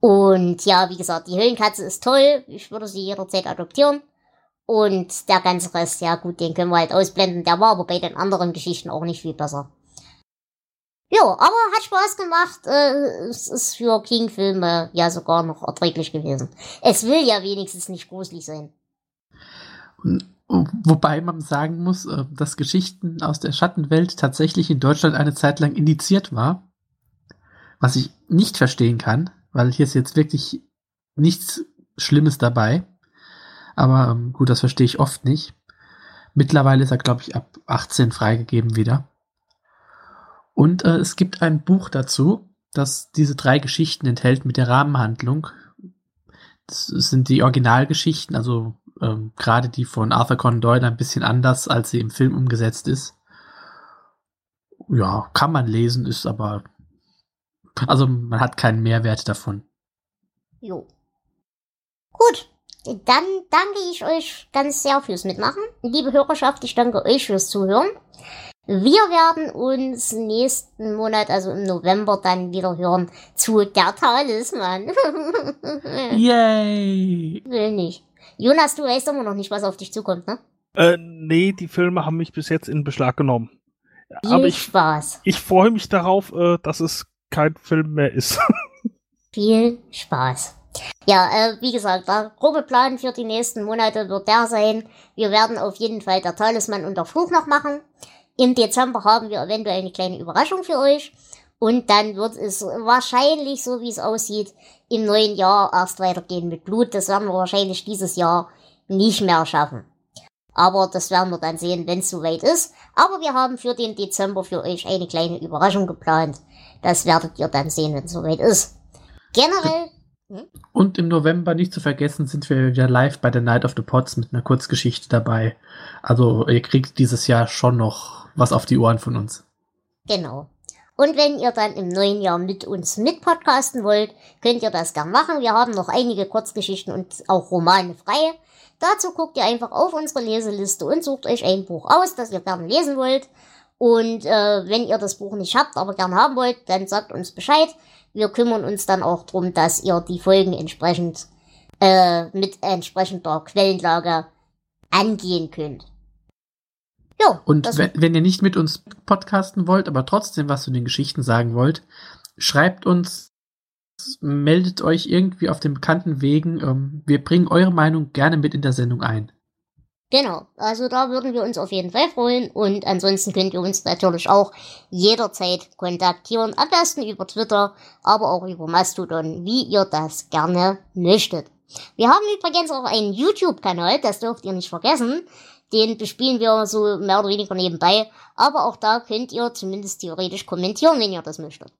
Und ja, wie gesagt, die Höhlenkatze ist toll. Ich würde sie jederzeit adoptieren. Und der ganze Rest, ja gut, den können wir halt ausblenden. Der war aber bei den anderen Geschichten auch nicht viel besser. Jo, aber hat Spaß gemacht. Äh, es ist für King-Filme ja sogar noch erträglich gewesen. Es will ja wenigstens nicht gruselig sein. Wobei man sagen muss, äh, dass Geschichten aus der Schattenwelt tatsächlich in Deutschland eine Zeit lang indiziert war. Was ich nicht verstehen kann, weil hier ist jetzt wirklich nichts Schlimmes dabei. Aber ähm, gut, das verstehe ich oft nicht. Mittlerweile ist er, glaube ich, ab 18 freigegeben wieder. Und äh, es gibt ein Buch dazu, das diese drei Geschichten enthält mit der Rahmenhandlung. Das sind die Originalgeschichten, also ähm, gerade die von Arthur Conan Doyle ein bisschen anders, als sie im Film umgesetzt ist. Ja, kann man lesen, ist aber also man hat keinen Mehrwert davon. Jo. Gut, dann danke ich euch ganz sehr fürs Mitmachen. Liebe Hörerschaft, ich danke euch fürs Zuhören. Wir werden uns nächsten Monat, also im November, dann wieder hören zu Der Talisman. [LAUGHS] Yay! Will nicht. Jonas, du weißt immer noch nicht, was auf dich zukommt, ne? Äh, nee, die Filme haben mich bis jetzt in Beschlag genommen. Viel Aber ich, Spaß. Ich freue mich darauf, äh, dass es kein Film mehr ist. [LAUGHS] Viel Spaß. Ja, äh, wie gesagt, der grobe Plan für die nächsten Monate wird der sein. Wir werden auf jeden Fall der Talisman und der Fluch noch machen. Im Dezember haben wir eventuell eine kleine Überraschung für euch. Und dann wird es wahrscheinlich, so wie es aussieht, im neuen Jahr erst weitergehen mit Blut. Das werden wir wahrscheinlich dieses Jahr nicht mehr schaffen. Aber das werden wir dann sehen, wenn es soweit ist. Aber wir haben für den Dezember für euch eine kleine Überraschung geplant. Das werdet ihr dann sehen, wenn es soweit ist. Generell. Hm? Und im November nicht zu vergessen sind wir wieder live bei der Night of the Pots mit einer Kurzgeschichte dabei. Also ihr kriegt dieses Jahr schon noch was auf die Ohren von uns. Genau. Und wenn ihr dann im neuen Jahr mit uns mitpodcasten wollt, könnt ihr das gern machen. Wir haben noch einige Kurzgeschichten und auch Romane frei. Dazu guckt ihr einfach auf unsere Leseliste und sucht euch ein Buch aus, das ihr gerne lesen wollt. Und äh, wenn ihr das Buch nicht habt, aber gerne haben wollt, dann sagt uns Bescheid. Wir kümmern uns dann auch darum, dass ihr die Folgen entsprechend äh, mit entsprechender Quellenlage angehen könnt. Ja, und wenn, wenn ihr nicht mit uns podcasten wollt, aber trotzdem was zu den Geschichten sagen wollt, schreibt uns, meldet euch irgendwie auf den bekannten Wegen. Ähm, wir bringen eure Meinung gerne mit in der Sendung ein. Genau, also da würden wir uns auf jeden Fall freuen und ansonsten könnt ihr uns natürlich auch jederzeit kontaktieren, am besten über Twitter, aber auch über Mastodon, wie ihr das gerne möchtet. Wir haben übrigens auch einen YouTube-Kanal, das dürft ihr nicht vergessen. Den bespielen wir so mehr oder weniger nebenbei. Aber auch da könnt ihr zumindest theoretisch kommentieren, wenn ihr das möchtet.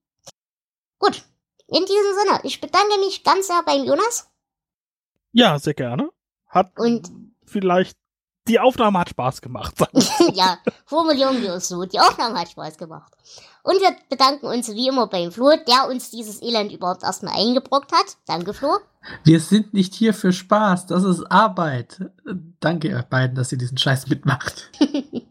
Gut. In diesem Sinne, ich bedanke mich ganz sehr beim Jonas. Ja, sehr gerne. Hat und vielleicht die Aufnahme hat Spaß gemacht. [LAUGHS] ja, formulieren wir es so. Die Aufnahme hat Spaß gemacht. Und wir bedanken uns wie immer beim Flo, der uns dieses Elend überhaupt erstmal eingebrockt hat. Danke, Flo. Wir sind nicht hier für Spaß, das ist Arbeit. Danke ihr beiden, dass ihr diesen Scheiß mitmacht. [LAUGHS]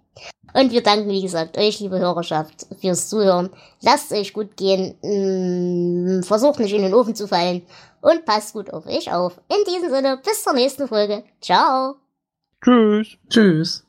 Und wir danken, wie gesagt, euch, liebe Hörerschaft, fürs Zuhören. Lasst es euch gut gehen. Mm, versucht nicht in den Ofen zu fallen. Und passt gut auf euch auf. In diesem Sinne, bis zur nächsten Folge. Ciao. Tschüss. Tschüss.